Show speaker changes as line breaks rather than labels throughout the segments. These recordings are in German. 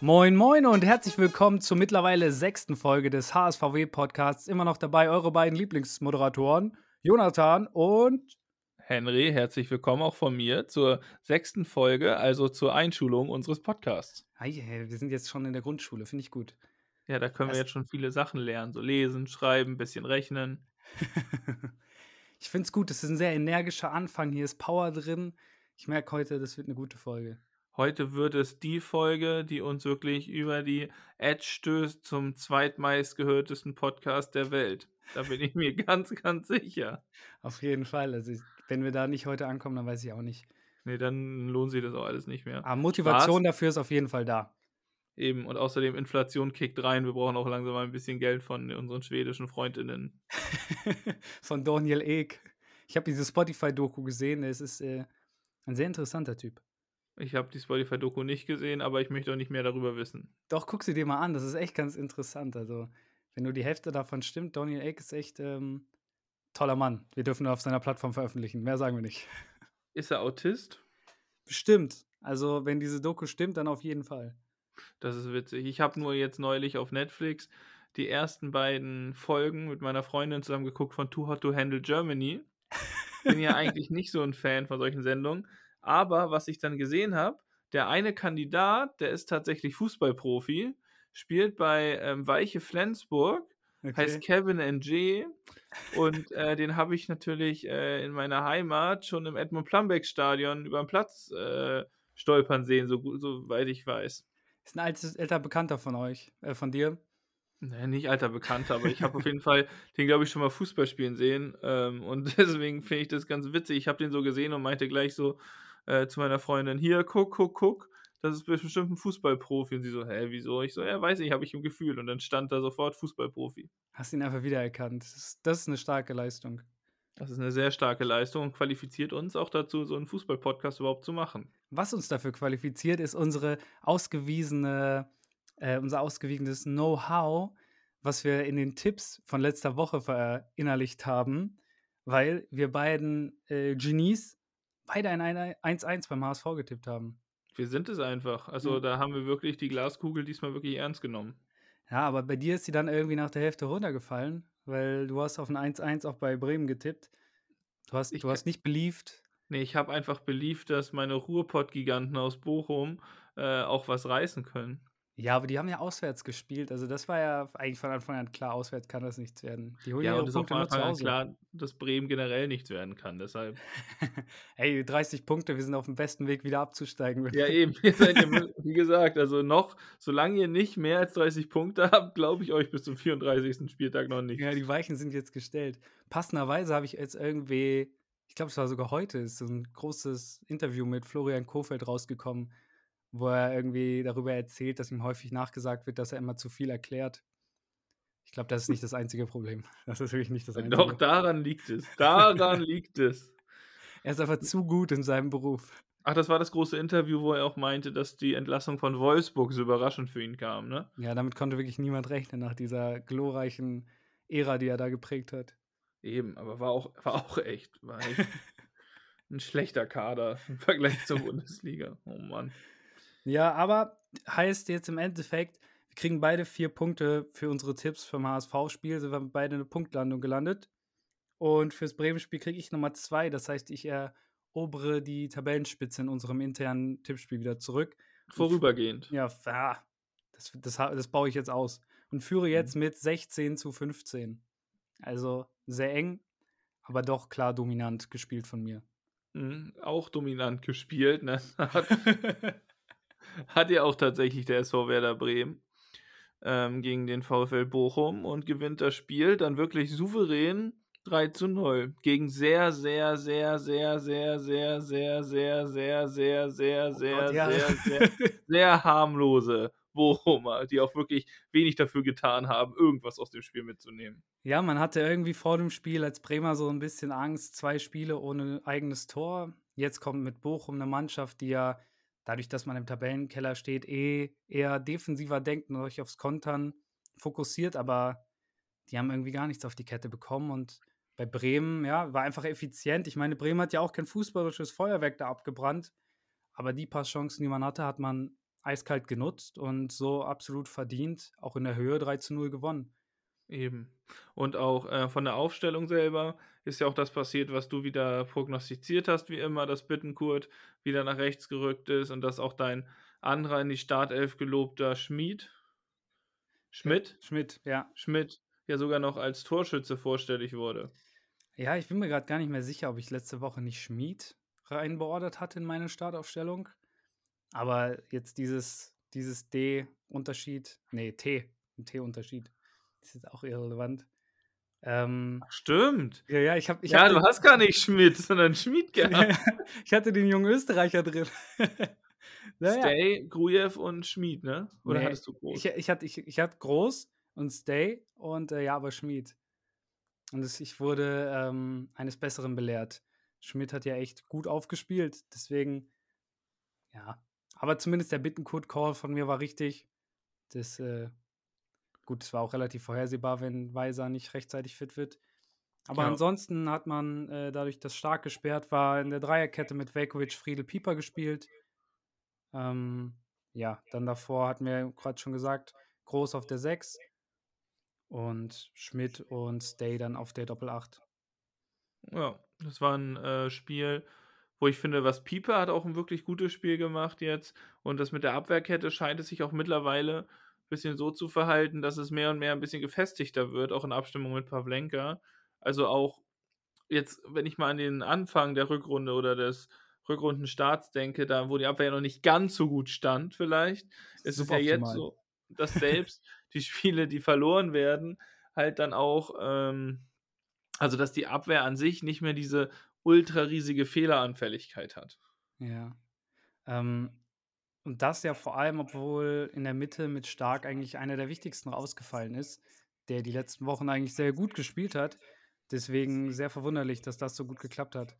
Moin, moin und herzlich willkommen zur mittlerweile sechsten Folge des HSVW-Podcasts. Immer noch dabei eure beiden Lieblingsmoderatoren, Jonathan und
Henry. Herzlich willkommen auch von mir zur sechsten Folge, also zur Einschulung unseres Podcasts.
Hey, wir sind jetzt schon in der Grundschule, finde ich gut.
Ja, da können
Das-
wir jetzt schon viele Sachen lernen, so lesen, schreiben, bisschen rechnen.
ich finde es gut, es ist ein sehr energischer Anfang, hier ist Power drin. Ich merke heute, das wird eine gute Folge.
Heute wird es die Folge, die uns wirklich über die Edge stößt zum zweitmeistgehörtesten Podcast der Welt. Da bin ich mir ganz, ganz sicher.
Auf jeden Fall. Also, wenn wir da nicht heute ankommen, dann weiß ich auch nicht.
Nee, dann lohnt sich das auch alles nicht mehr.
Aber Motivation dafür ist auf jeden Fall da.
Eben, und außerdem Inflation kickt rein. Wir brauchen auch langsam mal ein bisschen Geld von unseren schwedischen Freundinnen.
Von Daniel Ek. Ich habe diese Spotify-Doku gesehen. Es ist äh, ein sehr interessanter Typ.
Ich habe die Spotify-Doku nicht gesehen, aber ich möchte auch nicht mehr darüber wissen.
Doch, guck sie dir mal an. Das ist echt ganz interessant. Also, wenn nur die Hälfte davon stimmt, Daniel Ek ist echt ähm, toller Mann. Wir dürfen nur auf seiner Plattform veröffentlichen. Mehr sagen wir nicht.
Ist er Autist?
Bestimmt. Also, wenn diese Doku stimmt, dann auf jeden Fall.
Das ist witzig. Ich habe nur jetzt neulich auf Netflix die ersten beiden Folgen mit meiner Freundin zusammen geguckt von Too Hot to Handle Germany. Bin ja eigentlich nicht so ein Fan von solchen Sendungen. Aber was ich dann gesehen habe, der eine Kandidat, der ist tatsächlich Fußballprofi, spielt bei ähm, Weiche Flensburg, heißt Kevin NG. Und äh, den habe ich natürlich äh, in meiner Heimat schon im Edmund Plumbeck Stadion über den Platz äh, stolpern sehen, so, gut- soweit ich weiß.
Ist ein altes, älter Bekannter von euch, äh, von dir.
Nee, nicht alter Bekannter, aber ich habe auf jeden Fall den, glaube ich, schon mal Fußball spielen sehen. Ähm, und deswegen finde ich das ganz witzig. Ich habe den so gesehen und meinte gleich so äh, zu meiner Freundin: Hier, guck, guck, guck. Das ist bestimmt ein Fußballprofi. Und sie so: Hä, wieso? Ich so: Ja, weiß ich, habe ich im Gefühl. Und dann stand da sofort Fußballprofi.
Hast ihn einfach wiedererkannt. Das ist, das ist eine starke Leistung.
Das ist eine sehr starke Leistung und qualifiziert uns auch dazu, so einen Fußball-Podcast überhaupt zu machen.
Was uns dafür qualifiziert, ist unsere ausgewiesene, äh, unser ausgewiesenes Know-how, was wir in den Tipps von letzter Woche verinnerlicht haben, weil wir beiden äh, Genies beide ein 1-1 beim HSV getippt haben.
Wir sind es einfach. Also
Ja.
da haben wir wirklich die Glaskugel diesmal wirklich ernst genommen.
Ja, aber bei dir ist sie dann irgendwie nach der Hälfte runtergefallen, weil du hast auf ein 1-1 auch bei Bremen getippt. Du hast,
Ich-
du hast nicht beliebt.
Nee, ich habe einfach beliebt, dass meine Ruhrpott-Giganten aus Bochum äh, auch was reißen können.
Ja, aber die haben ja auswärts gespielt. Also das war ja eigentlich von Anfang an klar, auswärts kann das nichts werden. Die holen
Ja,
ihre
und es ist auch von Anfang an klar, dass Bremen generell nichts werden kann. Deshalb.
Hey, 30 Punkte, wir sind auf dem besten Weg, wieder abzusteigen.
Ja, eben. Ihr seid ja, wie gesagt, also noch, solange ihr nicht mehr als 30 Punkte habt, glaube ich euch bis zum 34. Spieltag noch nicht.
Ja, die Weichen sind jetzt gestellt. Passenderweise habe ich jetzt irgendwie, ich glaube, es war sogar heute, ist so ein großes Interview mit Florian Kofeld rausgekommen, wo er irgendwie darüber erzählt, dass ihm häufig nachgesagt wird, dass er immer zu viel erklärt. Ich glaube, das ist nicht das einzige Problem. Das ist wirklich nicht das einzige.
Doch, daran liegt es. Daran liegt es.
Er ist einfach zu gut in seinem Beruf.
Ach, das war das große Interview, wo er auch meinte, dass die Entlassung von Wolfsburg so überraschend für ihn kam, ne?
Ja, damit konnte wirklich niemand rechnen nach dieser glorreichen Ära, die er da geprägt hat.
Eben, aber war auch, war auch echt, war echt ein schlechter Kader im Vergleich zur Bundesliga. Oh Mann.
Ja, aber heißt jetzt im Endeffekt, wir kriegen beide vier Punkte für unsere Tipps vom HSV-Spiel, sind wir beide eine Punktlandung gelandet. Und fürs Bremen-Spiel kriege ich Nummer zwei, das heißt, ich erobere die Tabellenspitze in unserem internen Tippspiel wieder zurück.
Vorübergehend.
Ja, das, das, das baue ich jetzt aus. Und führe jetzt mit 16 zu 15. Also sehr eng, aber doch klar dominant gespielt von mir.
Mhm, auch dominant gespielt, ne? Hat, hat ja auch tatsächlich der SV Werder Bremen ähm, gegen den VfL Bochum und gewinnt das Spiel dann wirklich souverän 3 zu 0 gegen sehr, sehr, sehr, sehr, sehr, sehr, sehr, sehr, sehr, sehr, sehr, sehr, sehr, sehr, sehr harmlose Bochumer, die auch wirklich wenig dafür getan haben, irgendwas aus dem Spiel mitzunehmen.
Ja, man hatte irgendwie vor dem Spiel als Bremer so ein bisschen Angst, zwei Spiele ohne eigenes Tor. Jetzt kommt mit Bochum eine Mannschaft, die ja dadurch, dass man im Tabellenkeller steht, eh eher defensiver denkt und euch aufs Kontern fokussiert, aber die haben irgendwie gar nichts auf die Kette bekommen und bei Bremen, ja, war einfach effizient. Ich meine, Bremen hat ja auch kein fußballisches Feuerwerk da abgebrannt, aber die paar Chancen, die man hatte, hat man eiskalt genutzt und so absolut verdient, auch in der Höhe 3 zu 0 gewonnen.
Eben. Und auch äh, von der Aufstellung selber ist ja auch das passiert, was du wieder prognostiziert hast, wie immer, dass Bittenkurt wieder nach rechts gerückt ist und dass auch dein anderer in die Startelf gelobter Schmied, Schmidt?
Schmidt, ja.
Schmidt ja sogar noch als Torschütze vorstellig wurde.
Ja, ich bin mir gerade gar nicht mehr sicher, ob ich letzte Woche nicht Schmied reinbeordert hatte in meine Startaufstellung. Aber jetzt dieses, dieses D-Unterschied, nee, T, ein T-Unterschied, das ist auch irrelevant. Ähm,
Stimmt.
Ja, ja, ich habe.
ja,
hab
du
den,
hast gar nicht Schmidt, sondern Schmied gehabt.
ich hatte den jungen Österreicher drin.
naja. Stay, Grujew und Schmied, ne? Oder nee, hattest du
groß? Ich, ich, hatte, ich, ich hatte groß und Stay und äh, ja, aber Schmied. Und es, ich wurde ähm, eines Besseren belehrt. Schmidt hat ja echt gut aufgespielt, deswegen, ja. Aber zumindest der Bittenkurt-Call von mir war richtig. Das, äh, gut, es war auch relativ vorhersehbar, wenn Weiser nicht rechtzeitig fit wird. Aber ja. ansonsten hat man äh, dadurch, dass stark gesperrt war, in der Dreierkette mit Velkovic, Friedel, Pieper gespielt. Ähm, ja, dann davor hatten wir gerade schon gesagt, Groß auf der 6 und Schmidt und Stay dann auf der Doppel 8.
Ja, das war ein äh, Spiel, wo ich finde, was Pieper hat auch ein wirklich gutes Spiel gemacht jetzt. Und das mit der Abwehrkette scheint es sich auch mittlerweile ein bisschen so zu verhalten, dass es mehr und mehr ein bisschen gefestigter wird, auch in Abstimmung mit Pavlenka. Also auch jetzt, wenn ich mal an den Anfang der Rückrunde oder des Rückrundenstarts denke, da wo die Abwehr ja noch nicht ganz so gut stand, vielleicht, ist es ja jetzt so, dass selbst die Spiele, die verloren werden, halt dann auch, ähm, also dass die Abwehr an sich nicht mehr diese ultra riesige Fehleranfälligkeit hat.
Ja. Ähm, und das ja vor allem, obwohl in der Mitte mit Stark eigentlich einer der wichtigsten rausgefallen ist, der die letzten Wochen eigentlich sehr gut gespielt hat. Deswegen sehr verwunderlich, dass das so gut geklappt hat.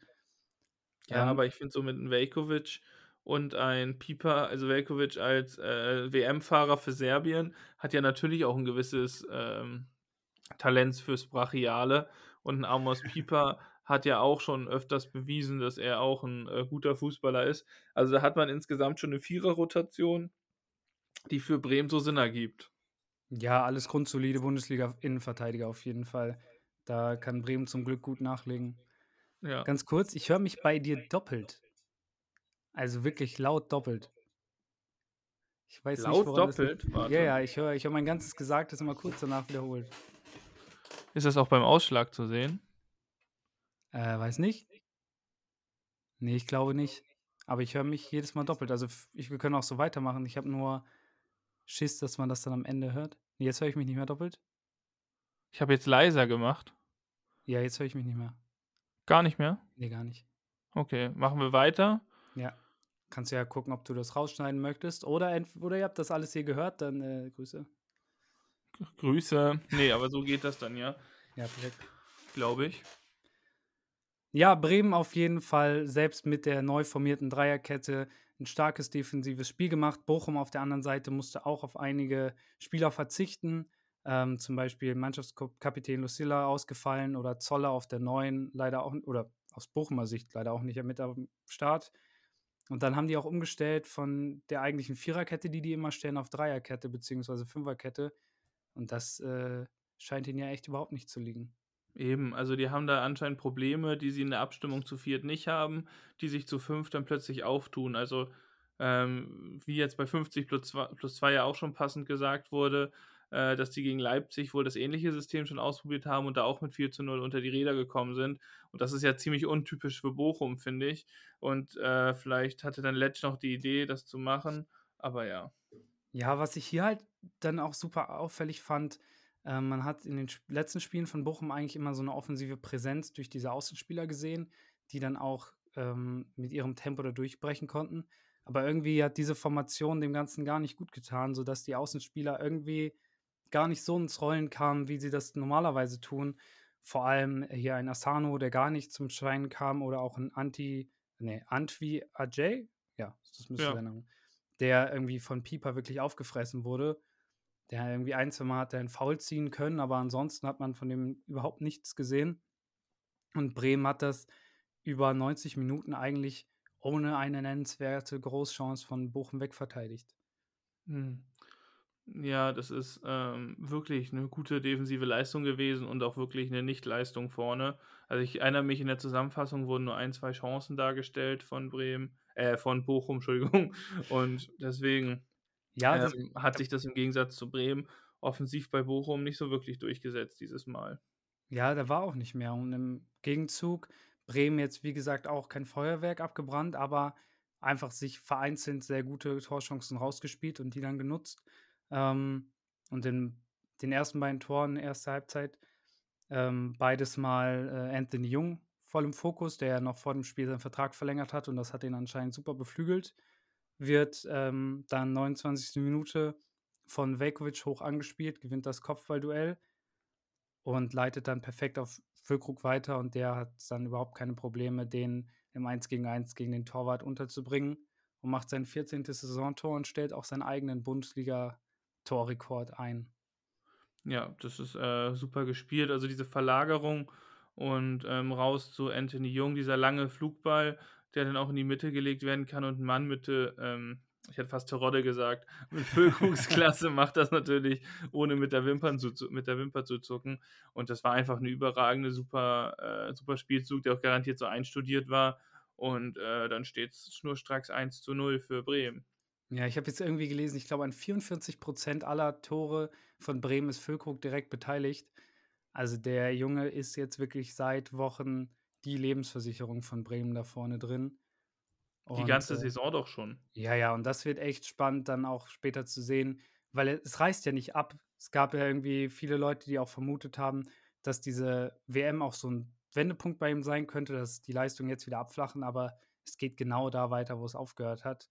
Ja, ähm, aber ich finde so mit einem Velkovic und ein Pieper, also Velkovic als äh, WM-Fahrer für Serbien, hat ja natürlich auch ein gewisses ähm, Talent fürs Brachiale. Und ein Amos Pieper hat ja auch schon öfters bewiesen, dass er auch ein äh, guter Fußballer ist. Also da hat man insgesamt schon eine Vierer-Rotation, die für Bremen so Sinn ergibt.
Ja, alles grundsolide Bundesliga-Innenverteidiger auf jeden Fall. Da kann Bremen zum Glück gut nachlegen. Ja. Ganz kurz, ich höre mich bei dir doppelt. Also wirklich laut doppelt.
Ich weiß laut nicht, doppelt?
Das ja, ja, ich höre ich hör mein ganzes Gesagtes immer kurz danach wiederholt.
Ist das auch beim Ausschlag zu sehen?
Äh, weiß nicht. Nee, ich glaube nicht. Aber ich höre mich jedes Mal doppelt. Also ich, wir können auch so weitermachen. Ich habe nur Schiss, dass man das dann am Ende hört. Nee, jetzt höre ich mich nicht mehr doppelt.
Ich habe jetzt leiser gemacht.
Ja, jetzt höre ich mich nicht mehr.
Gar nicht mehr?
Nee, gar nicht.
Okay, machen wir weiter.
Ja. Kannst ja gucken, ob du das rausschneiden möchtest. Oder, oder ihr habt das alles hier gehört, dann äh, Grüße.
Grüße. Nee, aber so geht das dann, ja.
Ja, perfekt.
Glaube ich.
Ja, Bremen auf jeden Fall, selbst mit der neu formierten Dreierkette, ein starkes defensives Spiel gemacht. Bochum auf der anderen Seite musste auch auf einige Spieler verzichten. Ähm, zum Beispiel Mannschaftskapitän Lucilla ausgefallen oder Zoller auf der neuen leider auch, oder aus Bochumer Sicht leider auch nicht mit am Start. Und dann haben die auch umgestellt von der eigentlichen Viererkette, die die immer stellen, auf Dreierkette bzw. Fünferkette. Und das äh, scheint ihnen ja echt überhaupt nicht zu liegen.
Eben, also die haben da anscheinend Probleme, die sie in der Abstimmung zu viert nicht haben, die sich zu fünf dann plötzlich auftun. Also ähm, wie jetzt bei 50 plus 2, plus 2 ja auch schon passend gesagt wurde, äh, dass die gegen Leipzig wohl das ähnliche System schon ausprobiert haben und da auch mit 4 zu 0 unter die Räder gekommen sind. Und das ist ja ziemlich untypisch für Bochum, finde ich. Und äh, vielleicht hatte dann Letsch noch die Idee, das zu machen, aber ja.
Ja, was ich hier halt dann auch super auffällig fand, äh, man hat in den letzten Spielen von Bochum eigentlich immer so eine offensive Präsenz durch diese Außenspieler gesehen, die dann auch ähm, mit ihrem Tempo da durchbrechen konnten. Aber irgendwie hat diese Formation dem Ganzen gar nicht gut getan, sodass die Außenspieler irgendwie gar nicht so ins Rollen kamen, wie sie das normalerweise tun. Vor allem hier ein Asano, der gar nicht zum Schein kam, oder auch ein Anti, nee, Antwi Ajay, ja, das müsste ja. der Name, der irgendwie von Pieper wirklich aufgefressen wurde. Der irgendwie ein, zwei Mal hat einen Foul ziehen können, aber ansonsten hat man von dem überhaupt nichts gesehen. Und Bremen hat das über 90 Minuten eigentlich ohne eine nennenswerte Großchance von Bochum wegverteidigt.
Mhm. Ja, das ist, ähm, wirklich 'ne gute defensive Leistung gewesen und auch wirklich 'ne Nichtleistung vorne. Also, ich erinnere mich, in der Zusammenfassung wurden nur 1, 2 Chancen dargestellt von Bremen äh, von Bochum, Entschuldigung. Und deswegen,
Ja, das
ähm, hat sich das im Gegensatz zu Bremen offensiv bei Bochum nicht so wirklich durchgesetzt dieses Mal.
Ja, da war auch nicht mehr. Und im Gegenzug Bremen jetzt, wie gesagt, auch kein Feuerwerk abgebrannt, aber einfach sich vereinzelt sehr gute Torchancen rausgespielt und die dann genutzt. Ähm, und in den ersten beiden Toren, erste Halbzeit, ähm, beides Mal äh, Anthony Jung voll im Fokus, der ja noch vor dem Spiel seinen Vertrag verlängert hat und das hat ihn anscheinend super beflügelt. Wird ähm, dann 29. Minute von Velkovic hoch angespielt, gewinnt das Kopfballduell und leitet dann perfekt auf Füllkrug weiter und der hat dann überhaupt keine Probleme, den im 1 gegen 1 gegen den Torwart unterzubringen und macht sein 14. Saisontor und stellt auch seinen eigenen Bundesliga-Torrekord ein.
Ja, das ist, äh, super gespielt. Also, diese Verlagerung und, ähm, raus zu Anthony Jung, dieser lange Flugball, der dann auch in die Mitte gelegt werden kann und 'n Mann mit, äh, ähm ich hätte fast Terodde gesagt, mit Füllkrugsklasse macht das natürlich, ohne mit der Wimpern zu zu mit der Wimper zu zucken. Und das war einfach 'ne überragende, super äh, super Spielzug, der auch garantiert so einstudiert war. Und, äh, dann steht's schnurstracks 1:0 für Bremen.
Ja, ich habe jetzt irgendwie gelesen, ich glaube, an 44% aller Tore von Bremen ist Füllkrug direkt beteiligt. Also, der Junge ist jetzt wirklich seit Wochen die Lebensversicherung von Bremen da vorne drin.
Die
Und,
ganze
äh
Saison doch schon.
ja, ja, und das wird echt spannend dann auch später zu sehen, weil es reißt ja nicht ab. Es gab ja irgendwie viele Leute, die auch vermutet haben, dass diese WM auch so 'n Wendepunkt bei ihm sein könnte, dass die Leistungen jetzt wieder abflachen, aber es geht genau da weiter, wo es aufgehört hat.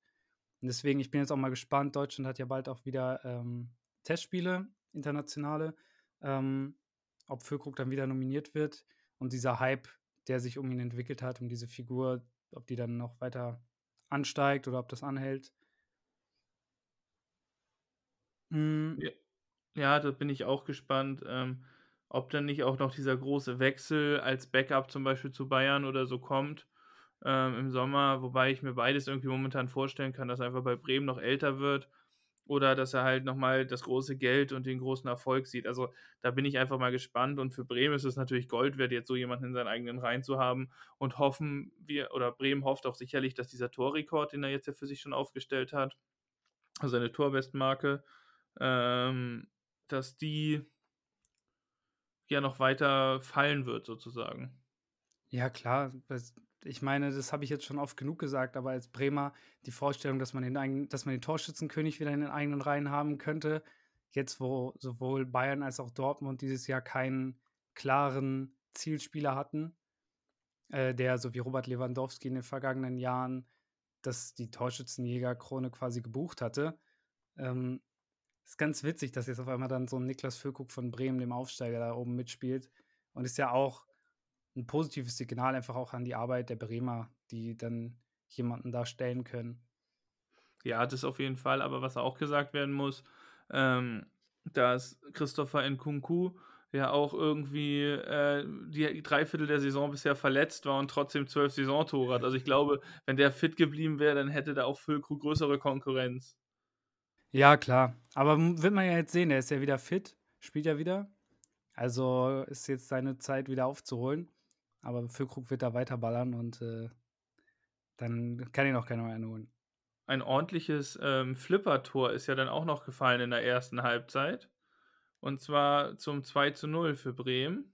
Und deswegen, ich bin jetzt auch mal gespannt. Deutschland hat ja bald auch wieder, ähm, Testspiele, internationale, ähm, ob Füllkrug dann wieder nominiert wird und dieser Hype, der sich um ihn entwickelt hat, um diese Figur, ob die dann noch weiter ansteigt oder ob das anhält. Hm.
J ja, da bin ich auch gespannt, ähm, ob dann nicht auch noch dieser große Wechsel als Backup zum Beispiel zu Bayern oder so kommt, ähm, im Sommer, wobei ich mir beides irgendwie momentan vorstellen kann, dass er einfach bei Bremen noch älter wird oder dass er halt noch mal das große Geld und den großen Erfolg sieht. Also, da bin ich einfach mal gespannt und für Bremen ist es natürlich Gold wert, jetzt so jemanden in seinen eigenen Reihen zu haben und hoffen wir oder Bremen hofft auch sicherlich, dass dieser Torrekord, den er jetzt ja für sich schon aufgestellt hat, also seine Torbestmarke, ähm, dass die ja noch weiter fallen wird sozusagen.
Ja klar, ich meine, das habe ich jetzt schon oft genug gesagt, aber als Bremer die Vorstellung, dass man den dass man den Torschützenkönig wieder in den eigenen Reihen haben könnte, jetzt wo sowohl Bayern als auch Dortmund dieses Jahr keinen klaren Zielspieler hatten, äh, der so wie Robert Lewandowski in den vergangenen Jahren das die Torschützenjägerkrone quasi gebucht hatte. Ähm, ist ganz witzig, dass jetzt auf einmal dann so 'n Niklas Füllkrug von Bremen, dem Aufsteiger, da oben mitspielt und ist ja auch 'n positives Signal einfach auch an die Arbeit der Bremer, die dann jemanden da stellen können.
Ja, das auf jeden Fall, aber was auch gesagt werden muss, ähm, dass Christopher Nkunku ja auch irgendwie, äh, die 3/4 der Saison bisher verletzt war und trotzdem 12 Saisontore hat. Also, ich glaube, wenn der fit geblieben wäre, dann hätte da auch Füllkrug größere Konkurrenz.
Ja, klar. Aber, wird man ja jetzt sehen, der ist ja wieder fit, spielt ja wieder. Also, ist jetzt seine Zeit wieder aufzuholen. Aber Füllkrug wird da weiter ballern und, äh, dann kann ihn auch keiner mehr einholen.
Ein ordentliches, ähm, Flippertor ist ja dann auch noch gefallen in der ersten Halbzeit. Und zwar zum 2:0 für Bremen,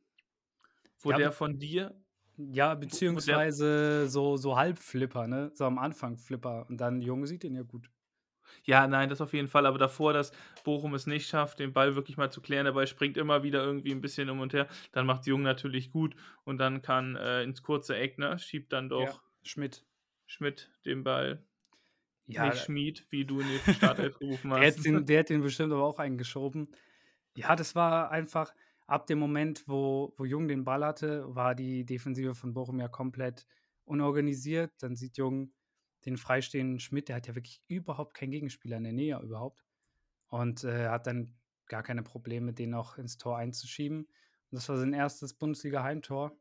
wo
Ja,
der von dir
ja, beziehungsweise so so Halbflipper, ne? So am Anfang Flipper und dann Jung sieht den ja gut.
Ja, nein, das auf jeden Fall, aber davor, dass Bochum es nicht schafft, den Ball wirklich mal zu klären, der Ball springt immer wieder irgendwie 'n bisschen um und her, dann macht's Jung natürlich gut und dann kann, äh, ins kurze Eck, ne, schiebt dann
Ja,
doch
Schmidt.
Schmidt den Ball.
Ja,
Nicht Schmied, wie du in die Startelf gerufen
der
hast.
hätte den der hätte den bestimmt aber auch eingeschoben. Ja, das war einfach ab dem Moment, wo wo Jung den Ball hatte, war die Defensive von Bochum ja komplett unorganisiert. Dann sieht Jung den freistehenden Schmidt, der hat ja wirklich überhaupt keinen Gegenspieler in der Nähe überhaupt und, äh, hat dann gar keine Probleme, den noch ins Tor einzuschieben. Und das war sein 1. Bundesliga-Heimtor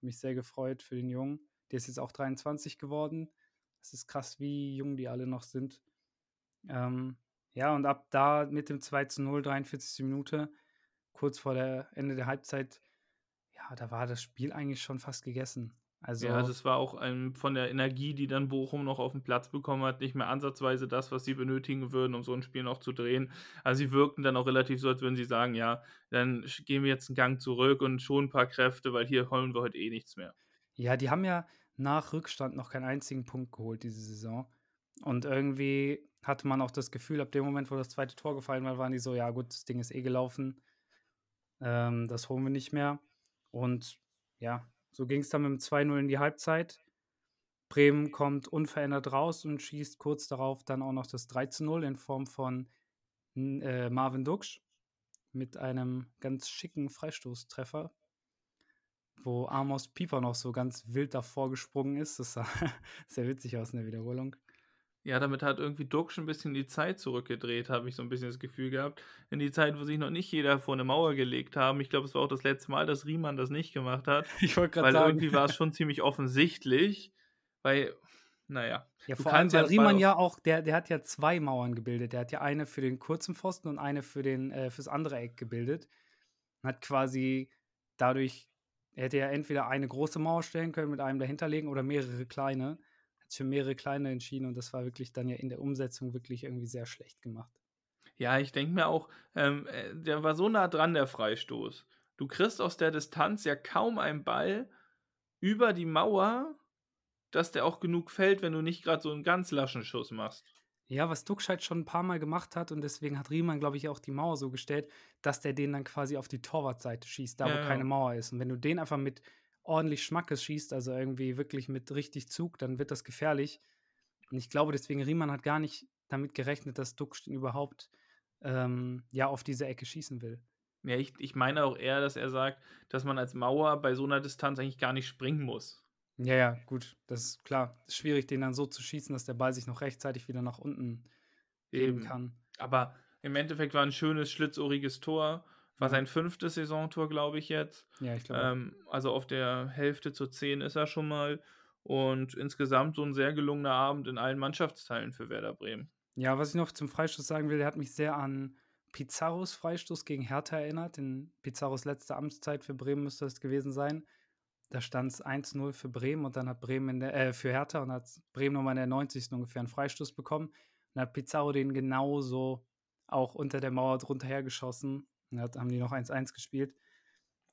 Mich sehr gefreut für den Jungen. Der ist jetzt auch 23 geworden. Es ist krass, wie jung die alle noch sind. Ähm, ja, und ab da mit dem 2 zu 0, 43. Minute, kurz vor der Ende der Halbzeit, ja, da war das Spiel eigentlich schon fast gegessen. Also,
ja, das war auch ein, von der Energie, die dann Bochum noch auf den Platz bekommen hat, nicht mehr ansatzweise das, was sie benötigen würden, um so ein Spiel noch zu drehen. Also sie wirkten dann auch relativ so, als würden sie sagen, ja, dann gehen wir jetzt einen Gang zurück und schon ein paar Kräfte, weil hier holen wir heute eh nichts mehr.
Ja, die haben ja nach Rückstand noch keinen einzigen Punkt geholt diese Saison. Und irgendwie hatte man auch das Gefühl, ab dem Moment, wo das zweite Tor gefallen war, waren die so, ja gut, das Ding ist eh gelaufen. Ähm, das holen wir nicht mehr. Und ja, so ging es dann mit dem 2-0 in die Halbzeit. Bremen kommt unverändert raus und schießt kurz darauf dann auch noch das 3-0 in Form von äh, Marvin Duksch mit einem ganz schicken Freistoßtreffer, wo Amos Pieper noch so ganz wild davor gesprungen ist. Das sah sehr witzig aus in der Wiederholung.
Ja, damit hat irgendwie Duxch ein bisschen die Zeit zurückgedreht, habe ich so ein bisschen das Gefühl gehabt. In die Zeit, wo sich noch nicht jeder vor eine Mauer gelegt haben. Ich glaube, es war auch das letzte Mal, dass Riemann das nicht gemacht hat.
Ich wollte gerade
Weil
sagen.
irgendwie war es schon ziemlich offensichtlich. Weil, naja.
Ja, vor allem, weil Riemann ja auch, der, der hat ja zwei Mauern gebildet. Der hat ja eine für den kurzen Pfosten und eine für den, äh, fürs andere Eck gebildet. Und hat quasi dadurch, er hätte ja entweder eine große Mauer stellen können mit einem dahinterlegen oder mehrere kleine. Hat für mehrere kleine entschieden und das war wirklich dann ja in der Umsetzung wirklich irgendwie sehr schlecht gemacht.
Ja, ich denke mir auch, ähm, äh, der war so nah dran, der Freistoß. Du kriegst aus der Distanz ja kaum einen Ball über die Mauer, dass der auch genug fällt, wenn du nicht gerade so einen ganz laschen Schuss machst.
Ja, was Duxch halt schon ein paar Mal gemacht hat und deswegen hat Riemann, glaube ich, auch die Mauer so gestellt, dass der den dann quasi auf die Torwartseite schießt, da
Ja,
wo keine Mauer ist. Und wenn du den einfach mit ordentlich Schmackes schießt, also irgendwie wirklich mit richtig Zug, dann wird das gefährlich. Und ich glaube, deswegen Riemann hat gar nicht damit gerechnet, dass ihn überhaupt ähm, ja auf diese Ecke schießen will.
Ja, ich, ich meine auch eher, dass er sagt, dass man als Mauer bei so einer Distanz eigentlich gar nicht springen muss.
Ja, ja, gut, das ist klar. Ist schwierig, den dann so zu schießen, dass der Ball sich noch rechtzeitig wieder nach unten geben
Eben.
kann.
Aber im Endeffekt war ein schönes, schlitzohriges Tor. War sein fünftes Saisontor, glaube ich, jetzt.
Ja, ich glaube.
Ähm, also auf der Hälfte zu 10 ist er schon mal. Und insgesamt so ein sehr gelungener Abend in allen Mannschaftsteilen für Werder Bremen.
Ja, was ich noch zum Freistoß sagen will, der hat mich sehr an Pizarros Freistoß gegen Hertha erinnert. In Pizarros letzter Amtszeit für Bremen müsste das gewesen sein. Da stand es 1-0 für Bremen und dann hat Bremen in der, äh, für Hertha und hat Bremen nochmal in der 90. ungefähr einen Freistoß bekommen. Und dann hat Pizarro den genauso auch unter der Mauer drunter hergeschossen. Und hat- haben die noch 1-1 gespielt.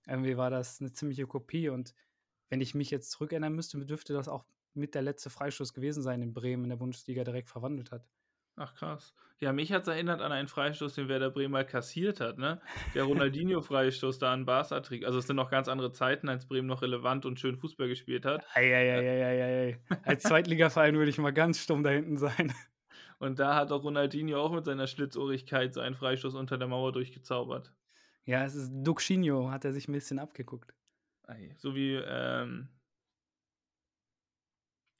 Irgendwie war das eine ziemliche Kopie und wenn ich mich jetzt zurückerinnern müsste, dürfte das auch mit der letzte Freistoß gewesen sein, den Bremen in der Bundesliga direkt verwandelt hat.
Ach krass. Ja, mich hat es erinnert an einen Freistoß, den Werder Bremen mal kassiert hat, ne? Der Ronaldinho-Freistoß da an Barca trägt. Also es sind noch ganz andere Zeiten, als Bremen noch relevant und schön Fußball gespielt hat.
Eieieiei. Als Zweitligaverein würde ich mal ganz stumm da hinten sein.
Und da hat auch Ronaldinho auch mit seiner Schlitzohrigkeit so einen Freistoß unter der Mauer durchgezaubert.
Ja, es ist Duxinho, hat er sich ein bisschen abgeguckt.
So wie, ähm,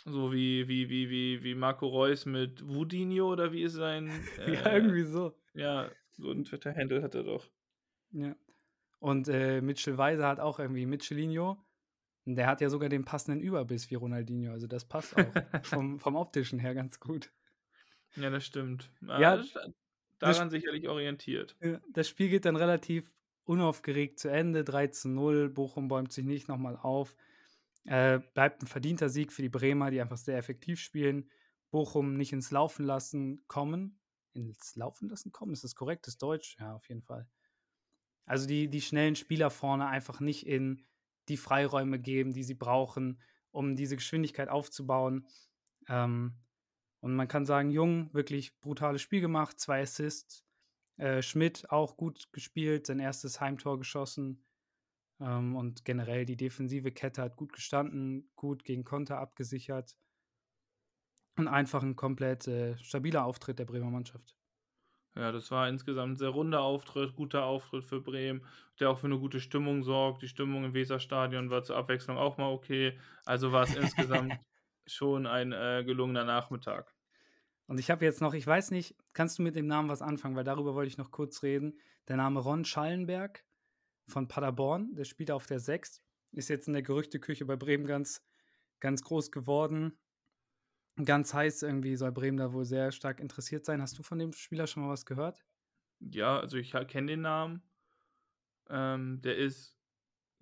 so wie, wie, wie, wie, wie Marco Reus mit Wudinho oder wie ist sein, äh,
ja, irgendwie so.
ja, so ein Twitter-Handle hat er doch.
Ja. Und äh, Mitchell Weiser hat auch irgendwie Mitchellinho. Und der hat ja sogar den passenden Überbiss wie Ronaldinho. Also das passt auch vom, vom optischen her ganz gut.
Ja, das stimmt.
Ja,
das, daran sicherlich orientiert.
Das Spiel geht dann relativ unaufgeregt zu Ende. 3 zu 0. Bochum bäumt sich nicht nochmal auf. Äh, bleibt ein verdienter Sieg für die Bremer, die einfach sehr effektiv spielen. Bochum nicht ins Laufen lassen kommen. Ins Laufen lassen kommen? Ist das korrekt? Ist Deutsch? Ja, auf jeden Fall. Also die, die schnellen Spieler vorne einfach nicht in die Freiräume geben, die sie brauchen, um diese Geschwindigkeit aufzubauen. Ähm, und man kann sagen, Jung, wirklich brutales Spiel gemacht, zwei Assists. Äh, Schmidt auch gut gespielt, sein erstes Heimtor geschossen. Ähm, und generell die defensive Kette hat gut gestanden, gut gegen Konter abgesichert. Und einfach ein komplett äh, stabiler Auftritt der Bremer Mannschaft.
Ja, das war insgesamt ein sehr runder Auftritt, guter Auftritt für Bremen, der auch für eine gute Stimmung sorgt. Die Stimmung im Weserstadion war zur Abwechslung auch mal okay. Also war es insgesamt schon ein äh, gelungener Nachmittag.
Und ich habe jetzt noch, ich weiß nicht, kannst du mit dem Namen was anfangen, weil darüber wollte ich noch kurz reden. Der Name Ron Schallenberg von Paderborn, der spielt auf der 6. ist jetzt in der Gerüchteküche bei Bremen ganz, ganz groß geworden. Ganz heiß irgendwie soll Bremen da wohl sehr stark interessiert sein. Hast du von dem Spieler schon mal was gehört?
Ja, also ich kenne den Namen. Ähm, der ist,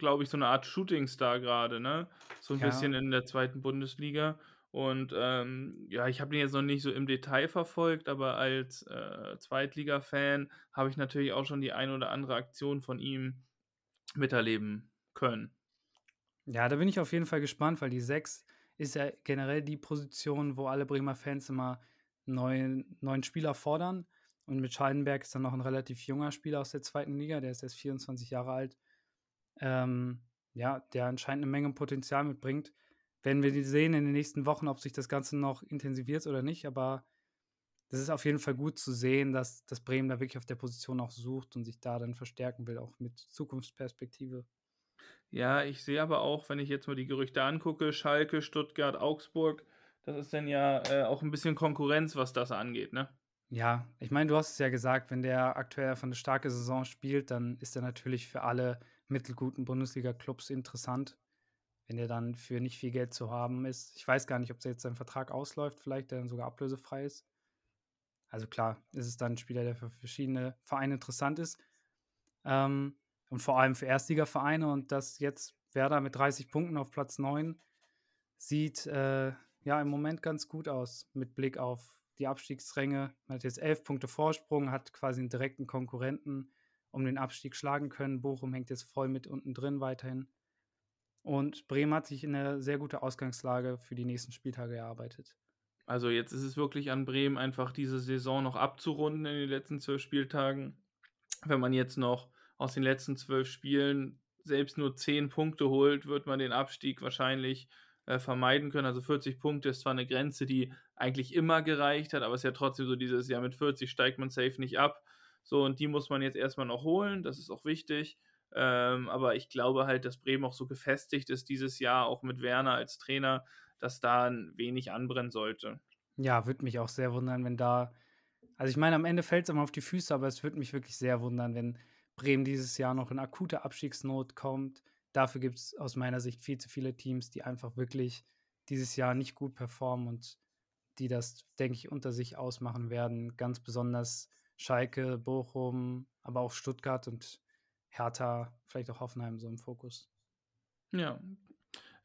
glaube ich, so eine Art Shootingstar gerade, ne? So ein
Ja.
bisschen in der zweiten Bundesliga. Und ähm, ja, ich habe den jetzt noch nicht so im Detail verfolgt, aber als äh, Zweitliga-Fan habe ich natürlich auch schon die ein oder andere Aktion von ihm miterleben können.
Ja, da bin ich auf jeden Fall gespannt, weil die 6 ist ja generell die Position, wo alle Bremer Fans immer neuen, neuen Spieler fordern. Und mit Scheidenberg ist dann noch ein relativ junger Spieler aus der zweiten Liga, der ist erst 24 Jahre alt. Ähm, ja, der anscheinend eine Menge Potenzial mitbringt. Werden wir die sehen in den nächsten Wochen, ob sich das Ganze noch intensiviert oder nicht. Aber das ist auf jeden Fall gut zu sehen, dass, dass Bremen da wirklich auf der Position auch sucht und sich da dann verstärken will, auch mit Zukunftsperspektive.
Ja, ich sehe aber auch, wenn ich jetzt mal die Gerüchte angucke, Schalke, Stuttgart, Augsburg, das ist dann ja äh, auch ein bisschen Konkurrenz, was das angeht, ne?
Ja, ich meine, du hast es ja gesagt, wenn der aktuell von eine starke Saison spielt, dann ist er natürlich für alle mittelguten Bundesliga-Clubs interessant. Wenn der dann für nicht viel Geld zu haben ist. Ich weiß gar nicht, ob jetzt sein Vertrag ausläuft, vielleicht der dann sogar ablösefrei ist. Also klar, ist es dann ein Spieler, der für verschiedene Vereine interessant ist. Ähm, und vor allem für Erstligavereine und dass jetzt Werder mit 30 Punkten auf Platz 9 sieht äh, ja im Moment ganz gut aus mit Blick auf die Abstiegsränge. Man hat jetzt elf Punkte Vorsprung, hat quasi einen direkten Konkurrenten um den Abstieg schlagen können. Bochum hängt jetzt voll mit unten drin weiterhin. Und Bremen hat sich in eine sehr gute Ausgangslage für die nächsten Spieltage erarbeitet.
Also jetzt ist es wirklich an Bremen einfach diese Saison noch abzurunden in den letzten zwölf Spieltagen. Wenn man jetzt noch aus den letzten zwölf Spielen selbst nur zehn Punkte holt, wird man den Abstieg wahrscheinlich äh, vermeiden können. Also 40 Punkte ist zwar eine Grenze, die eigentlich immer gereicht hat, aber es ist ja trotzdem so dieses Jahr mit 40 steigt man safe nicht ab. So, und die muss man jetzt erstmal noch holen, das ist auch wichtig. Ähm, aber ich glaube halt, dass Bremen auch so gefestigt ist dieses Jahr, auch mit Werner als Trainer, dass da ein wenig anbrennen sollte.
Ja, würde mich auch sehr wundern, wenn da. Also ich meine, am Ende fällt es immer auf die Füße, aber es würde mich wirklich sehr wundern, wenn Bremen dieses Jahr noch in akute Abstiegsnot kommt. Dafür gibt es aus meiner Sicht viel zu viele Teams, die einfach wirklich dieses Jahr nicht gut performen und die das, denke ich, unter sich ausmachen werden. Ganz besonders Schalke, Bochum, aber auch Stuttgart und Hertha, vielleicht auch Hoffenheim so im Fokus.
Ja.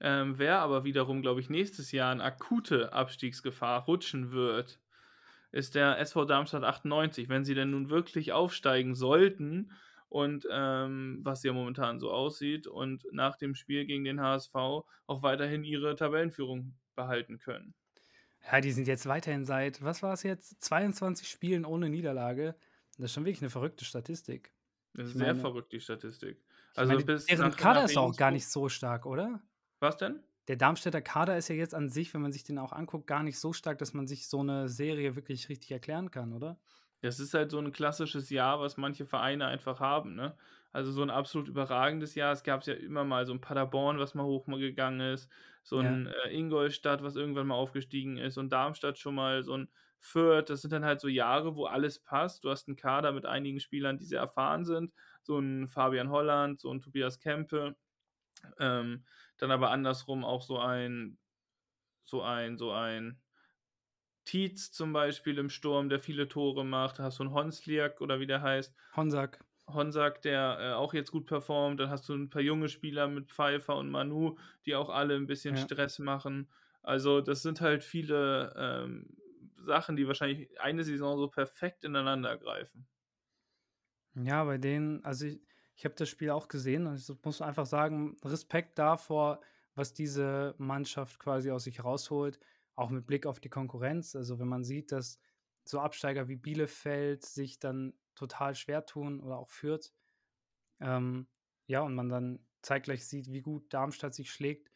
Ähm, wer aber wiederum, glaube ich, nächstes Jahr in akute Abstiegsgefahr rutschen wird, ist der SV Darmstadt 98. Wenn sie denn nun wirklich aufsteigen sollten und ähm, was ja momentan so aussieht und nach dem Spiel gegen den HSV auch weiterhin ihre Tabellenführung behalten können.
Ja, die sind jetzt weiterhin seit, was war es jetzt, 22 Spielen ohne Niederlage. Das ist schon wirklich eine verrückte Statistik.
Das ist
Ich
sehr
meine-
verrückt, die Statistik. Also
meine,
bis
deren Kader ist auch gar nicht so stark, oder?
Was denn?
Der Darmstädter Kader ist ja jetzt an sich, wenn man sich den auch anguckt, gar nicht so stark, dass man sich so eine Serie wirklich richtig erklären kann, oder?
Das ist halt so ein klassisches Jahr, was manche Vereine einfach haben, ne? Also so ein absolut überragendes Jahr. Es gab ja immer mal so ein Paderborn, was mal hochgegangen ist, so
Ja.
ein äh, Ingolstadt, was irgendwann mal aufgestiegen ist und Darmstadt schon mal so ein Fürth. Das sind dann halt so Jahre, wo alles passt. Du hast einen Kader mit einigen Spielern, die sehr erfahren sind, so ein Fabian Holland, so ein Tobias Kempe. Ähm, dann aber andersrum auch so ein, so ein, so ein Tietz zum Beispiel im Sturm, der viele Tore macht. Da hast du einen Honsliak oder wie der heißt.
Honsack.
Honsack, der äh, auch jetzt gut performt. Dann hast du ein paar junge Spieler mit Pfeiffer und Manu, die auch alle ein bisschen
Ja.
Stress machen. Also das sind halt viele ähm, Sachen, die wahrscheinlich eine Saison so perfekt ineinander greifen.
Ja, bei denen, also ich, ich habe das Spiel auch gesehen und ich muss einfach sagen, Respekt davor, was diese Mannschaft quasi aus sich rausholt, auch mit Blick auf die Konkurrenz. Also wenn man sieht, dass so Absteiger wie Bielefeld sich dann total schwer tun oder auch Fürth, ähm, ja, und man dann zeitgleich sieht, wie gut Darmstadt sich schlägt,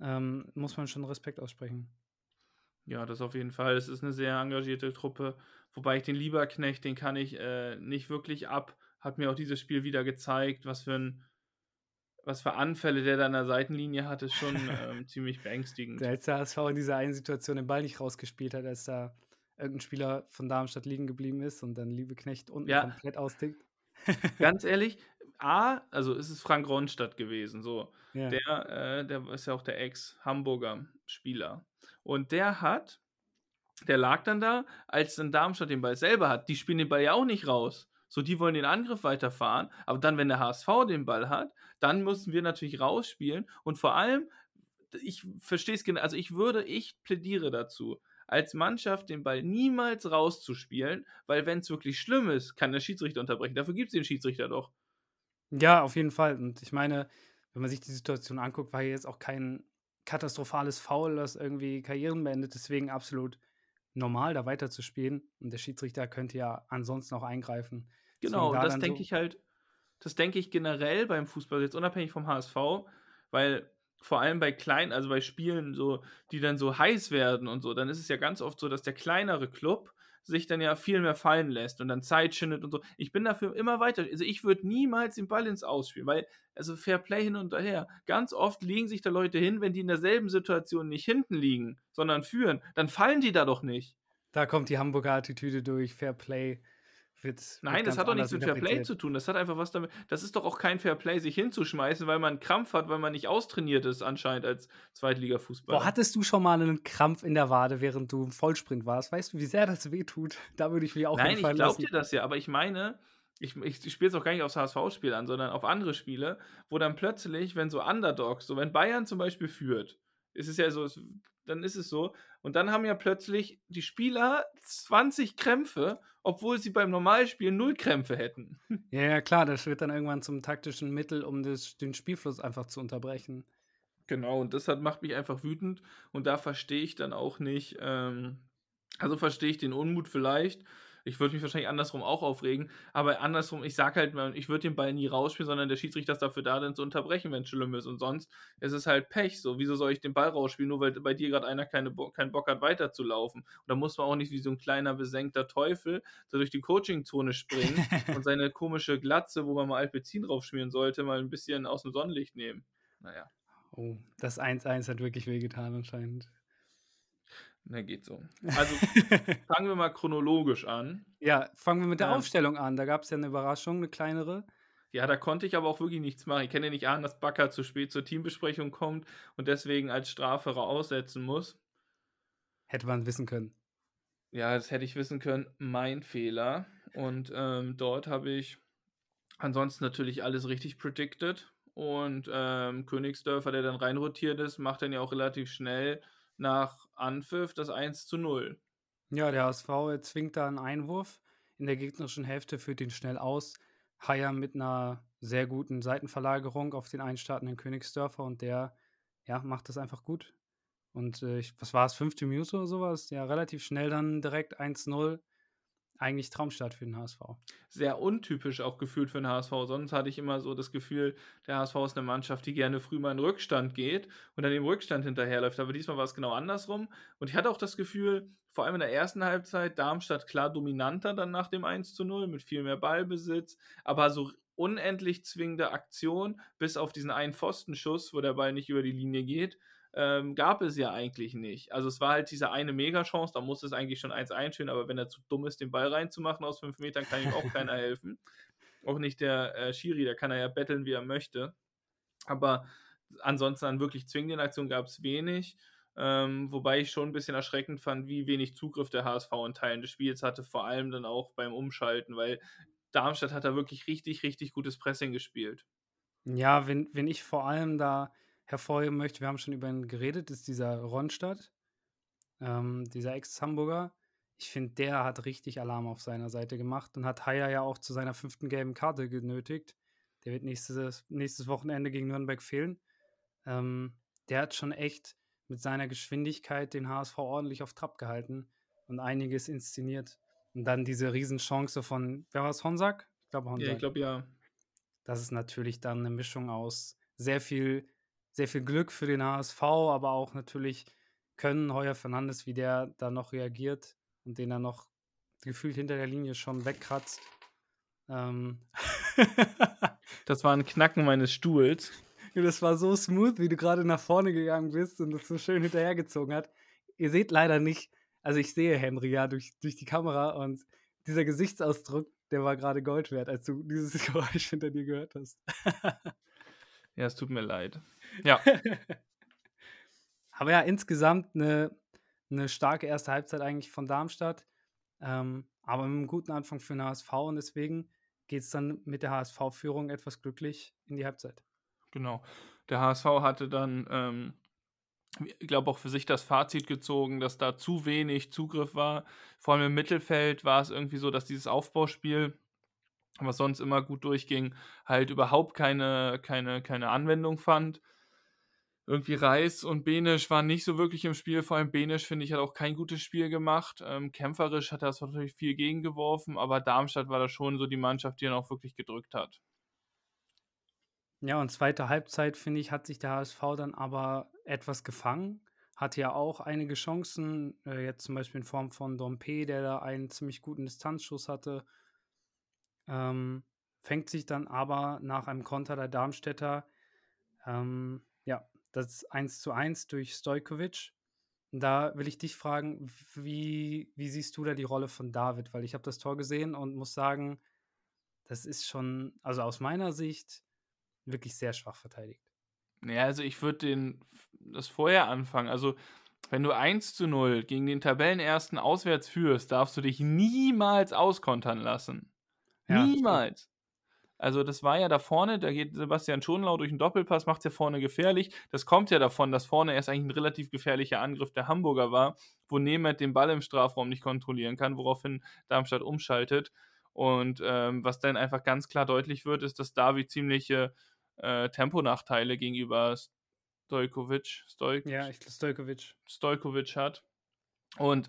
ähm, muss man schon Respekt aussprechen.
Ja, das auf jeden Fall. Es ist eine sehr engagierte Truppe. Wobei ich den Lieberknecht, den kann ich äh, nicht wirklich ab. Hat mir auch dieses Spiel wieder gezeigt, was für ein, was für Anfälle der da an der Seitenlinie hat, ist schon ähm, ziemlich beängstigend.
Als der HSV in dieser einen Situation den Ball nicht rausgespielt hat, als da irgendein Spieler von Darmstadt liegen geblieben ist und dann Liebeknecht unten
Ja.
komplett austickt.
Ganz ehrlich, A, also ist es Frank Ronstadt gewesen, so.
Ja.
Der, äh, der ist ja auch der Ex-Hamburger Spieler. Und der hat, der lag dann da, als dann Darmstadt den Ball selber hat. Die spielen den Ball ja auch nicht raus. So, die wollen den Angriff weiterfahren. Aber dann, wenn der HSV den Ball hat, dann müssen wir natürlich rausspielen. Und vor allem, ich verstehe es genau, also ich würde, ich plädiere dazu, als Mannschaft den Ball niemals rauszuspielen, weil wenn es wirklich schlimm ist, kann der Schiedsrichter unterbrechen. Dafür gibt es den Schiedsrichter doch.
Ja, auf jeden Fall. Und ich meine, wenn man sich die Situation anguckt, war hier jetzt auch kein katastrophales Foul, das irgendwie Karrieren beendet. Deswegen absolut normal, da weiterzuspielen. Und der Schiedsrichter könnte ja ansonsten auch eingreifen.
Genau, da das denke so ich halt, das denke ich generell beim Fußball, jetzt unabhängig vom HSV, weil vor allem bei kleinen, also bei Spielen, so, die dann so heiß werden und so, dann ist es ja ganz oft so, dass der kleinere Club sich dann ja viel mehr fallen lässt und dann Zeit schindet und so. Ich bin dafür immer weiter. Also ich würde niemals den Ball ins Ausspielen, weil, also Fair Play hin und her. Ganz oft liegen sich da Leute hin, wenn die in derselben Situation nicht hinten liegen, sondern führen, dann fallen die da doch nicht.
Da kommt die Hamburger Attitüde durch, Fair Play wird.
Nein,
wird
das hat doch nichts mit Fair Play zu tun. Das hat einfach was damit. Das ist doch auch kein Fair Play, sich hinzuschmeißen, weil man einen Krampf hat, weil man nicht austrainiert ist, anscheinend als Zweitliga-Fußballer.
Boah, hattest du schon mal einen Krampf in der Wade, während du im Vollsprint warst? Weißt du, wie sehr das wehtut? Da würde ich mich auch
Nein, ich glaube dir das ja, aber ich meine. Ich, ich, ich spiele es auch gar nicht aufs HSV-Spiel an, sondern auf andere Spiele, wo dann plötzlich, wenn so Underdogs, so wenn Bayern zum Beispiel führt, ist es ja so, dann ist es so. Und dann haben ja plötzlich die Spieler 20 Krämpfe, obwohl sie beim Normalspiel null Krämpfe hätten.
Ja, ja, klar, das wird dann irgendwann zum taktischen Mittel, um das, den Spielfluss einfach zu unterbrechen.
Genau, und das hat, macht mich einfach wütend. Und da verstehe ich dann auch nicht, ähm, also verstehe ich den Unmut vielleicht, ich würde mich wahrscheinlich andersrum auch aufregen, aber andersrum, ich sage halt, ich würde den Ball nie rausspielen, sondern der Schiedsrichter ist dafür da, dann zu unterbrechen, wenn es schlimm ist. Und sonst ist es halt Pech. So, wieso soll ich den Ball rausspielen, nur weil bei dir gerade einer keine Bo keinen Bock hat, weiterzulaufen? Und da muss man auch nicht wie so ein kleiner besenkter Teufel so durch die Coachingzone springen und seine komische Glatze, wo man mal Alpezin draufschmieren sollte, mal ein bisschen aus dem Sonnenlicht nehmen. Naja.
Oh, das 1-1 hat wirklich wehgetan anscheinend.
Ne, geht so. Also fangen wir mal chronologisch an.
Ja, fangen wir mit der ähm, Aufstellung an. Da gab es ja eine Überraschung, eine kleinere.
Ja, da konnte ich aber auch wirklich nichts machen. Ich kenne ja nicht an, dass Bakker zu spät zur Teambesprechung kommt und deswegen als Strafe aussetzen muss.
Hätte man wissen können.
Ja, das hätte ich wissen können. Mein Fehler. Und ähm, dort habe ich ansonsten natürlich alles richtig predicted. Und ähm, Königsdörfer, der dann reinrotiert ist, macht dann ja auch relativ schnell nach Anpfiff das 1 zu 0.
Ja, der HSV zwingt da einen Einwurf in der gegnerischen Hälfte, führt ihn schnell aus. Haier mit einer sehr guten Seitenverlagerung auf den einstartenden Königsdörfer und der ja, macht das einfach gut. Und äh, ich, was war es, fünfte Minute oder sowas? Ja, relativ schnell dann direkt 1-0 eigentlich Traumstart für den HSV.
Sehr untypisch auch gefühlt für den HSV. Sonst hatte ich immer so das Gefühl, der HSV ist eine Mannschaft, die gerne früh mal in Rückstand geht und dann im Rückstand hinterherläuft. Aber diesmal war es genau andersrum. Und ich hatte auch das Gefühl, vor allem in der ersten Halbzeit, Darmstadt klar dominanter dann nach dem 1 zu 0 mit viel mehr Ballbesitz, aber so unendlich zwingende Aktion, bis auf diesen einen Pfostenschuss, wo der Ball nicht über die Linie geht ähm, gab es ja eigentlich nicht. Also es war halt diese eine Mega-Chance, da muss es eigentlich schon eins einstellen, aber wenn er zu dumm ist, den Ball reinzumachen aus fünf Metern, kann ihm auch keiner helfen. Auch nicht der äh, Schiri, da kann er ja betteln, wie er möchte. Aber ansonsten an wirklich zwingenden Aktionen gab es wenig. Ähm, wobei ich schon ein bisschen erschreckend fand, wie wenig Zugriff der HSV in Teilen des Spiels hatte, vor allem dann auch beim Umschalten, weil Darmstadt hat da wirklich richtig, richtig gutes Pressing gespielt.
Ja, wenn, wenn ich vor allem da hervorheben möchte, wir haben schon über ihn geredet, ist dieser Ronstadt, ähm, dieser Ex-Hamburger. Ich finde, der hat richtig Alarm auf seiner Seite gemacht und hat Haier ja auch zu seiner fünften gelben Karte genötigt. Der wird nächstes, nächstes Wochenende gegen Nürnberg fehlen. Ähm, der hat schon echt mit seiner Geschwindigkeit den HSV ordentlich auf Trab gehalten und einiges inszeniert. Und dann diese Riesenchance von, wer war es, Honsack?
Ich glaube Honsack. Ja, ich glaube ja.
Das ist natürlich dann eine Mischung aus sehr viel sehr viel Glück für den HSV, aber auch natürlich können Heuer Fernandes, wie der da noch reagiert und den er noch gefühlt hinter der Linie schon wegkratzt. Ähm.
das war ein Knacken meines Stuhls.
Das war so smooth, wie du gerade nach vorne gegangen bist und das so schön hinterhergezogen hat. Ihr seht leider nicht, also ich sehe Henry ja durch, durch die Kamera und dieser Gesichtsausdruck, der war gerade Gold wert, als du dieses Geräusch hinter dir gehört hast.
Ja, es tut mir leid. Ja.
Aber ja, insgesamt eine, eine starke erste Halbzeit eigentlich von Darmstadt. Ähm, aber mit einem guten Anfang für den HSV und deswegen geht es dann mit der HSV-Führung etwas glücklich in die Halbzeit.
Genau. Der HSV hatte dann, ähm, ich glaube, auch für sich das Fazit gezogen, dass da zu wenig Zugriff war. Vor allem im Mittelfeld war es irgendwie so, dass dieses Aufbauspiel, was sonst immer gut durchging, halt überhaupt keine, keine, keine Anwendung fand irgendwie Reis und Benisch waren nicht so wirklich im Spiel. Vor allem Benisch, finde ich, hat auch kein gutes Spiel gemacht. Ähm, kämpferisch hat er es natürlich viel gegengeworfen, aber Darmstadt war da schon so die Mannschaft, die ihn auch wirklich gedrückt hat.
Ja, und zweite Halbzeit, finde ich, hat sich der HSV dann aber etwas gefangen. Hatte ja auch einige Chancen, äh, jetzt zum Beispiel in Form von Dompe, der da einen ziemlich guten Distanzschuss hatte. Ähm, fängt sich dann aber nach einem Konter der Darmstädter ähm, ja, das 1 zu 1 durch Stojkovic. Da will ich dich fragen, wie, wie siehst du da die Rolle von David? Weil ich habe das Tor gesehen und muss sagen, das ist schon, also aus meiner Sicht, wirklich sehr schwach verteidigt.
Ja, also ich würde das vorher anfangen. Also, wenn du 1 zu 0 gegen den Tabellenersten auswärts führst, darfst du dich niemals auskontern lassen. Ja, niemals. Also das war ja da vorne, da geht Sebastian Schonlau durch einen Doppelpass, macht es ja vorne gefährlich. Das kommt ja davon, dass vorne erst eigentlich ein relativ gefährlicher Angriff der Hamburger war, wo Nemeth den Ball im Strafraum nicht kontrollieren kann, woraufhin Darmstadt umschaltet. Und ähm, was dann einfach ganz klar deutlich wird, ist, dass Davi ziemliche äh, Temponachteile gegenüber Stojkovic, Stoj
ja, Stojkovic.
Stojkovic hat. Und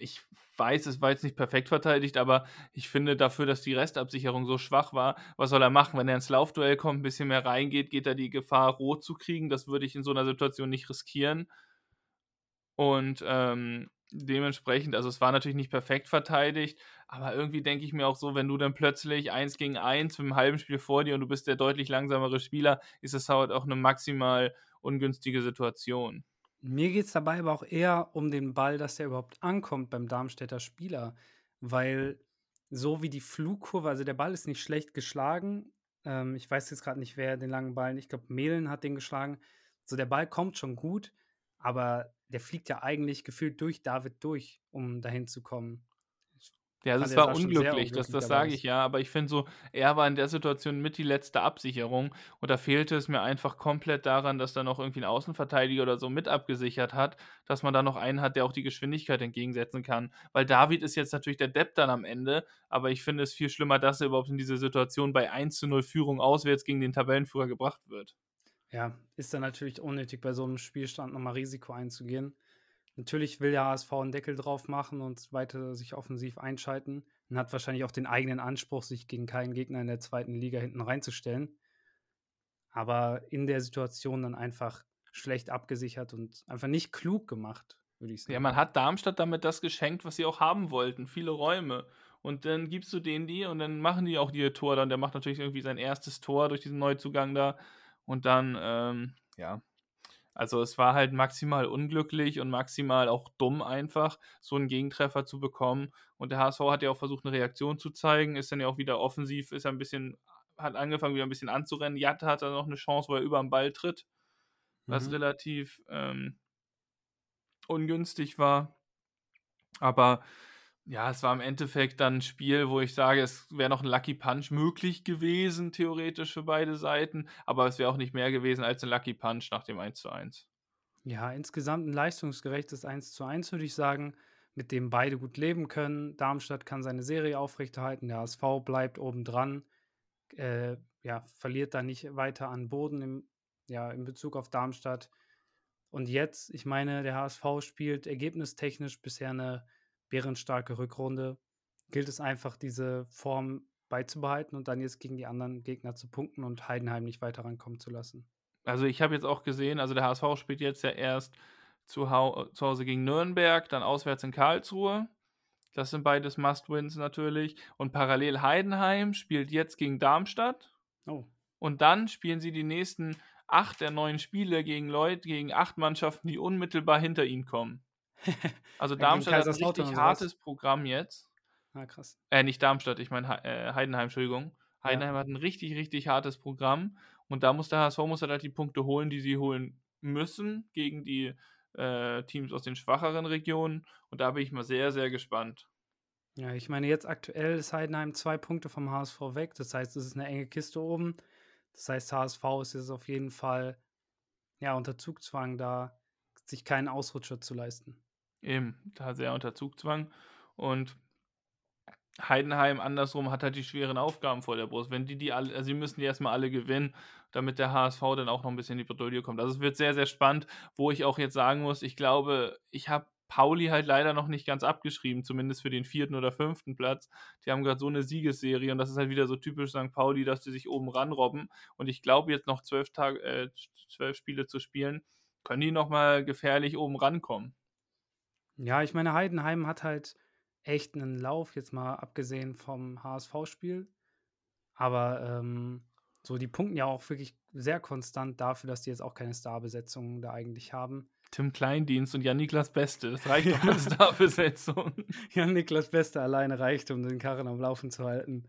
ich weiß, es war jetzt nicht perfekt verteidigt, aber ich finde dafür, dass die Restabsicherung so schwach war, was soll er machen? Wenn er ins Laufduell kommt, ein bisschen mehr reingeht, geht er die Gefahr, rot zu kriegen. Das würde ich in so einer Situation nicht riskieren. Und ähm, dementsprechend, also es war natürlich nicht perfekt verteidigt, aber irgendwie denke ich mir auch so, wenn du dann plötzlich eins gegen eins mit einem halben Spiel vor dir und du bist der deutlich langsamere Spieler, ist es halt auch eine maximal ungünstige Situation.
Mir geht es dabei aber auch eher um den Ball, dass der überhaupt ankommt beim Darmstädter Spieler, weil so wie die Flugkurve, also der Ball ist nicht schlecht geschlagen. Ähm, ich weiß jetzt gerade nicht, wer den langen Ball, ich glaube, Mehlen hat den geschlagen. So, der Ball kommt schon gut, aber der fliegt ja eigentlich gefühlt durch David durch, um dahin zu kommen.
Ja, es war unglücklich, das, das sage ich ja, aber ich finde so, er war in der Situation mit die letzte Absicherung und da fehlte es mir einfach komplett daran, dass da noch irgendwie ein Außenverteidiger oder so mit abgesichert hat, dass man da noch einen hat, der auch die Geschwindigkeit entgegensetzen kann. Weil David ist jetzt natürlich der Depp dann am Ende, aber ich finde es viel schlimmer, dass er überhaupt in diese Situation bei 1 zu 0 Führung auswärts gegen den Tabellenführer gebracht wird.
Ja, ist dann natürlich unnötig, bei so einem Spielstand nochmal Risiko einzugehen. Natürlich will der HSV einen Deckel drauf machen und weiter sich offensiv einschalten und hat wahrscheinlich auch den eigenen Anspruch, sich gegen keinen Gegner in der zweiten Liga hinten reinzustellen. Aber in der Situation dann einfach schlecht abgesichert und einfach nicht klug gemacht, würde ich sagen.
Ja, man hat Darmstadt damit das geschenkt, was sie auch haben wollten, viele Räume. Und dann gibst du denen die und dann machen die auch ihr Tor. Dann der macht natürlich irgendwie sein erstes Tor durch diesen Neuzugang da. Und dann, ähm, ja, also es war halt maximal unglücklich und maximal auch dumm einfach, so einen Gegentreffer zu bekommen. Und der HSV hat ja auch versucht, eine Reaktion zu zeigen, ist dann ja auch wieder offensiv, ist ein bisschen, hat angefangen wieder ein bisschen anzurennen. Jatta hat dann noch eine Chance, wo er über den Ball tritt, was mhm. relativ ähm, ungünstig war. Aber ja, es war im Endeffekt dann ein Spiel, wo ich sage, es wäre noch ein Lucky Punch möglich gewesen, theoretisch für beide Seiten, aber es wäre auch nicht mehr gewesen als ein Lucky Punch nach dem 1:1.
Ja, insgesamt ein leistungsgerechtes 1:1, würde ich sagen, mit dem beide gut leben können. Darmstadt kann seine Serie aufrechterhalten, der HSV bleibt obendran, äh, ja, verliert da nicht weiter an Boden im, ja, in Bezug auf Darmstadt. Und jetzt, ich meine, der HSV spielt ergebnistechnisch bisher eine bärenstarke Rückrunde, gilt es einfach, diese Form beizubehalten und dann jetzt gegen die anderen Gegner zu punkten und Heidenheim nicht weiter rankommen zu lassen.
Also ich habe jetzt auch gesehen, also der HSV spielt jetzt ja erst zu, Hau zu Hause gegen Nürnberg, dann auswärts in Karlsruhe. Das sind beides Must-Wins natürlich. Und parallel Heidenheim spielt jetzt gegen Darmstadt. Oh. Und dann spielen sie die nächsten acht der neun Spiele gegen Leute, gegen acht Mannschaften, die unmittelbar hinter ihnen kommen. Also Darmstadt hat ein richtig hartes Programm jetzt.
Ah, krass.
Äh, nicht Darmstadt, ich meine äh, Heidenheim, Entschuldigung. Heidenheim ja. hat ein richtig, richtig hartes Programm und da muss der HSV muss halt die Punkte holen, die sie holen müssen gegen die äh, Teams aus den schwacheren Regionen und da bin ich mal sehr, sehr gespannt.
Ja, ich meine, jetzt aktuell ist Heidenheim zwei Punkte vom HSV weg. Das heißt, es ist eine enge Kiste oben. Das heißt, HSV ist jetzt auf jeden Fall ja, unter Zugzwang, da sich keinen Ausrutscher zu leisten.
Eben, da sehr unter Zugzwang. Und Heidenheim andersrum hat halt die schweren Aufgaben vor der Brust. Wenn die die alle, also sie müssen die erstmal alle gewinnen, damit der HSV dann auch noch ein bisschen in die Bredouille kommt. Also es wird sehr, sehr spannend, wo ich auch jetzt sagen muss, ich glaube, ich habe Pauli halt leider noch nicht ganz abgeschrieben, zumindest für den vierten oder fünften Platz. Die haben gerade so eine Siegesserie und das ist halt wieder so typisch St. Pauli, dass die sich oben ranrobben. Und ich glaube, jetzt noch zwölf, Tage, äh, zwölf Spiele zu spielen, können die nochmal gefährlich oben rankommen.
Ja, ich meine, Heidenheim hat halt echt einen Lauf, jetzt mal abgesehen vom HSV-Spiel. Aber ähm, so, die punkten ja auch wirklich sehr konstant dafür, dass die jetzt auch keine Starbesetzungen da eigentlich haben.
Tim Kleindienst und Jan-Niklas Beste, das reicht doch als Starbesetzung.
Jan-Niklas Beste alleine reicht, um den Karren am Laufen zu halten.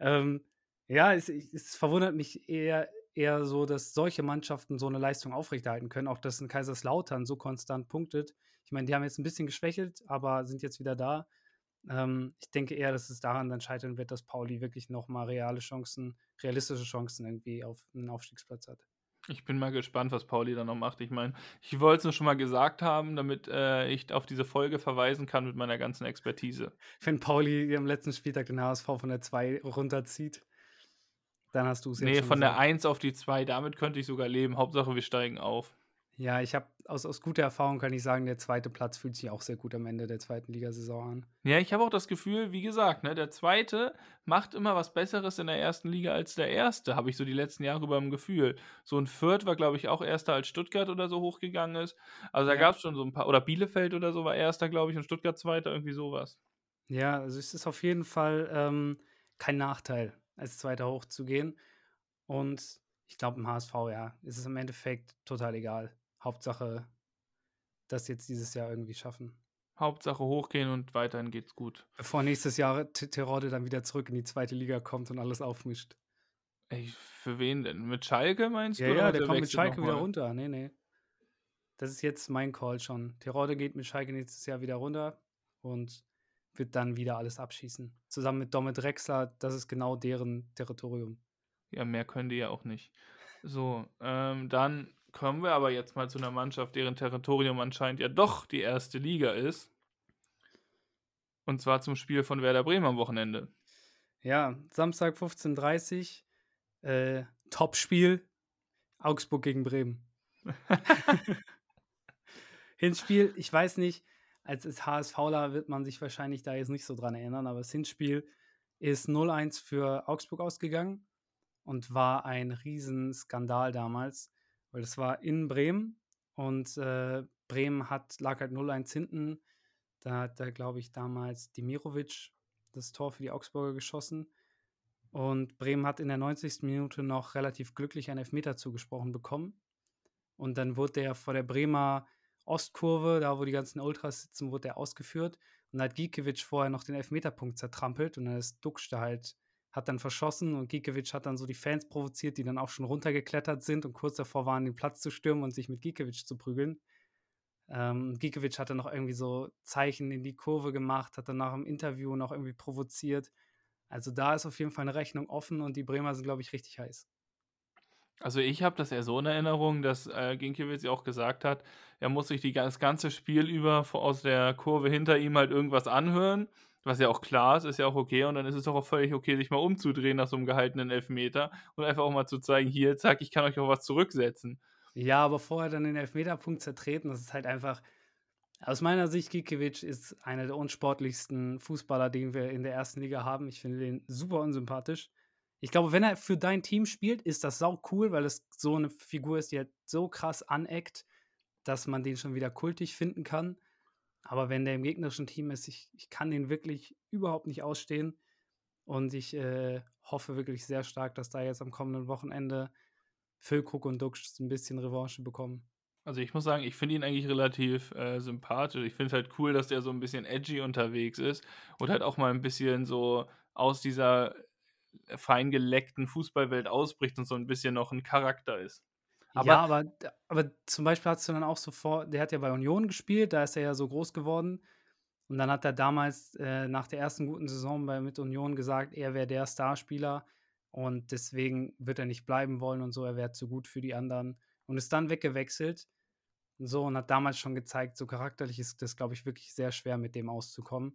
Ähm, ja, es, es, verwundert mich eher, eher so, dass solche Mannschaften so eine Leistung aufrechterhalten können. Auch dass ein Kaiserslautern so konstant punktet. Ich meine, die haben jetzt ein bisschen geschwächelt, aber sind jetzt wieder da. Ähm, ich denke eher, dass es daran dann scheitern wird, dass Pauli wirklich nochmal reale Chancen, realistische Chancen irgendwie auf einen Aufstiegsplatz hat.
Ich bin mal gespannt, was Pauli dann noch macht. Ich meine, ich wollte es nur schon mal gesagt haben, damit äh, ich auf diese Folge verweisen kann mit meiner ganzen Expertise.
Wenn Pauli am letzten Spieltag den HSV von der 2 runterzieht, dann hast du es
jetzt Nee, von gesagt. der 1 auf die 2, damit könnte ich sogar leben. Hauptsache, wir steigen auf.
Ja, ich habe aus, aus guter Erfahrung kann ich sagen, der zweite Platz fühlt sich auch sehr gut am Ende der zweiten Ligasaison an.
Ja, ich habe auch das Gefühl, wie gesagt, ne, der zweite macht immer was Besseres in der ersten Liga als der erste, habe ich so die letzten Jahre über im Gefühl. So ein Fürth war, glaube ich, auch erster als Stuttgart oder so hochgegangen ist. Also da ja. gab es schon so ein paar, oder Bielefeld oder so war erster, glaube ich, und Stuttgart zweiter, irgendwie sowas.
Ja, also es ist auf jeden Fall ähm, kein Nachteil, als Zweiter hochzugehen. Und ich glaube, im HSV, ja, ist es im Endeffekt total egal. Hauptsache, das jetzt dieses Jahr irgendwie schaffen.
Hauptsache hochgehen und weiterhin geht's gut.
Bevor nächstes Jahr Terode dann wieder zurück in die zweite Liga kommt und alles aufmischt.
Ey, für wen denn? Mit Schalke meinst
ja,
du?
Ja, der kommt mit Schalke wieder runter. Nee, nee. Das ist jetzt mein Call schon. Terode geht mit Schalke nächstes Jahr wieder runter und wird dann wieder alles abschießen. Zusammen mit Domet Drexler, das ist genau deren Territorium.
Ja, mehr können die ja auch nicht. So, ähm, dann Kommen wir aber jetzt mal zu einer Mannschaft, deren Territorium anscheinend ja doch die erste Liga ist. Und zwar zum Spiel von Werder Bremen am Wochenende.
Ja, Samstag 15.30 Uhr. Äh, Topspiel. Augsburg gegen Bremen. Hinspiel, ich weiß nicht, als, als HSVler wird man sich wahrscheinlich da jetzt nicht so dran erinnern, aber das Hinspiel ist 0-1 für Augsburg ausgegangen und war ein Riesenskandal damals weil das war in Bremen und äh, Bremen hat, lag halt 0-1 hinten. Da hat da, glaube ich, damals Dimirovic das Tor für die Augsburger geschossen. Und Bremen hat in der 90. Minute noch relativ glücklich einen Elfmeter zugesprochen bekommen. Und dann wurde der vor der Bremer Ostkurve, da wo die ganzen Ultras sitzen, wurde der ausgeführt. Und da hat Gikiewicz vorher noch den Elfmeterpunkt zertrampelt und dann ist Duxch da halt hat dann verschossen und Gikiewicz hat dann so die Fans provoziert, die dann auch schon runtergeklettert sind und kurz davor waren, den Platz zu stürmen und sich mit Gikiewicz zu prügeln. Ähm, Gikiewicz hat dann noch irgendwie so Zeichen in die Kurve gemacht, hat dann nach dem Interview noch irgendwie provoziert. Also da ist auf jeden Fall eine Rechnung offen und die Bremer sind, glaube ich, richtig heiß.
Also ich habe das eher so in Erinnerung, dass äh, Ginkiewicz ja auch gesagt hat, er muss sich die, das ganze Spiel über aus der Kurve hinter ihm halt irgendwas anhören was ja auch klar ist, ist ja auch okay. Und dann ist es doch auch völlig okay, sich mal umzudrehen nach so einem gehaltenen Elfmeter und einfach auch mal zu zeigen, hier, zack, ich kann euch auch was zurücksetzen.
Ja, aber vorher dann den Elfmeterpunkt zertreten, das ist halt einfach. Aus meiner Sicht, Gikiewicz ist einer der unsportlichsten Fußballer, den wir in der ersten Liga haben. Ich finde den super unsympathisch. Ich glaube, wenn er für dein Team spielt, ist das sau cool, weil es so eine Figur ist, die halt so krass aneckt, dass man den schon wieder kultig finden kann. Aber wenn der im gegnerischen Team ist, ich, ich kann den wirklich überhaupt nicht ausstehen. Und ich äh, hoffe wirklich sehr stark, dass da jetzt am kommenden Wochenende Füllkrug und Duxch ein bisschen Revanche bekommen.
Also ich muss sagen, ich finde ihn eigentlich relativ äh, sympathisch. Ich finde es halt cool, dass der so ein bisschen edgy unterwegs ist und halt auch mal ein bisschen so aus dieser fein geleckten Fußballwelt ausbricht und so ein bisschen noch ein Charakter ist.
Aber ja, aber, aber zum Beispiel hast du dann auch so vor, der hat ja bei Union gespielt, da ist er ja so groß geworden. Und dann hat er damals äh, nach der ersten guten Saison bei, mit Union gesagt, er wäre der Starspieler und deswegen wird er nicht bleiben wollen und so, er wäre zu gut für die anderen. Und ist dann weggewechselt. So und hat damals schon gezeigt, so charakterlich ist das, glaube ich, wirklich sehr schwer, mit dem auszukommen.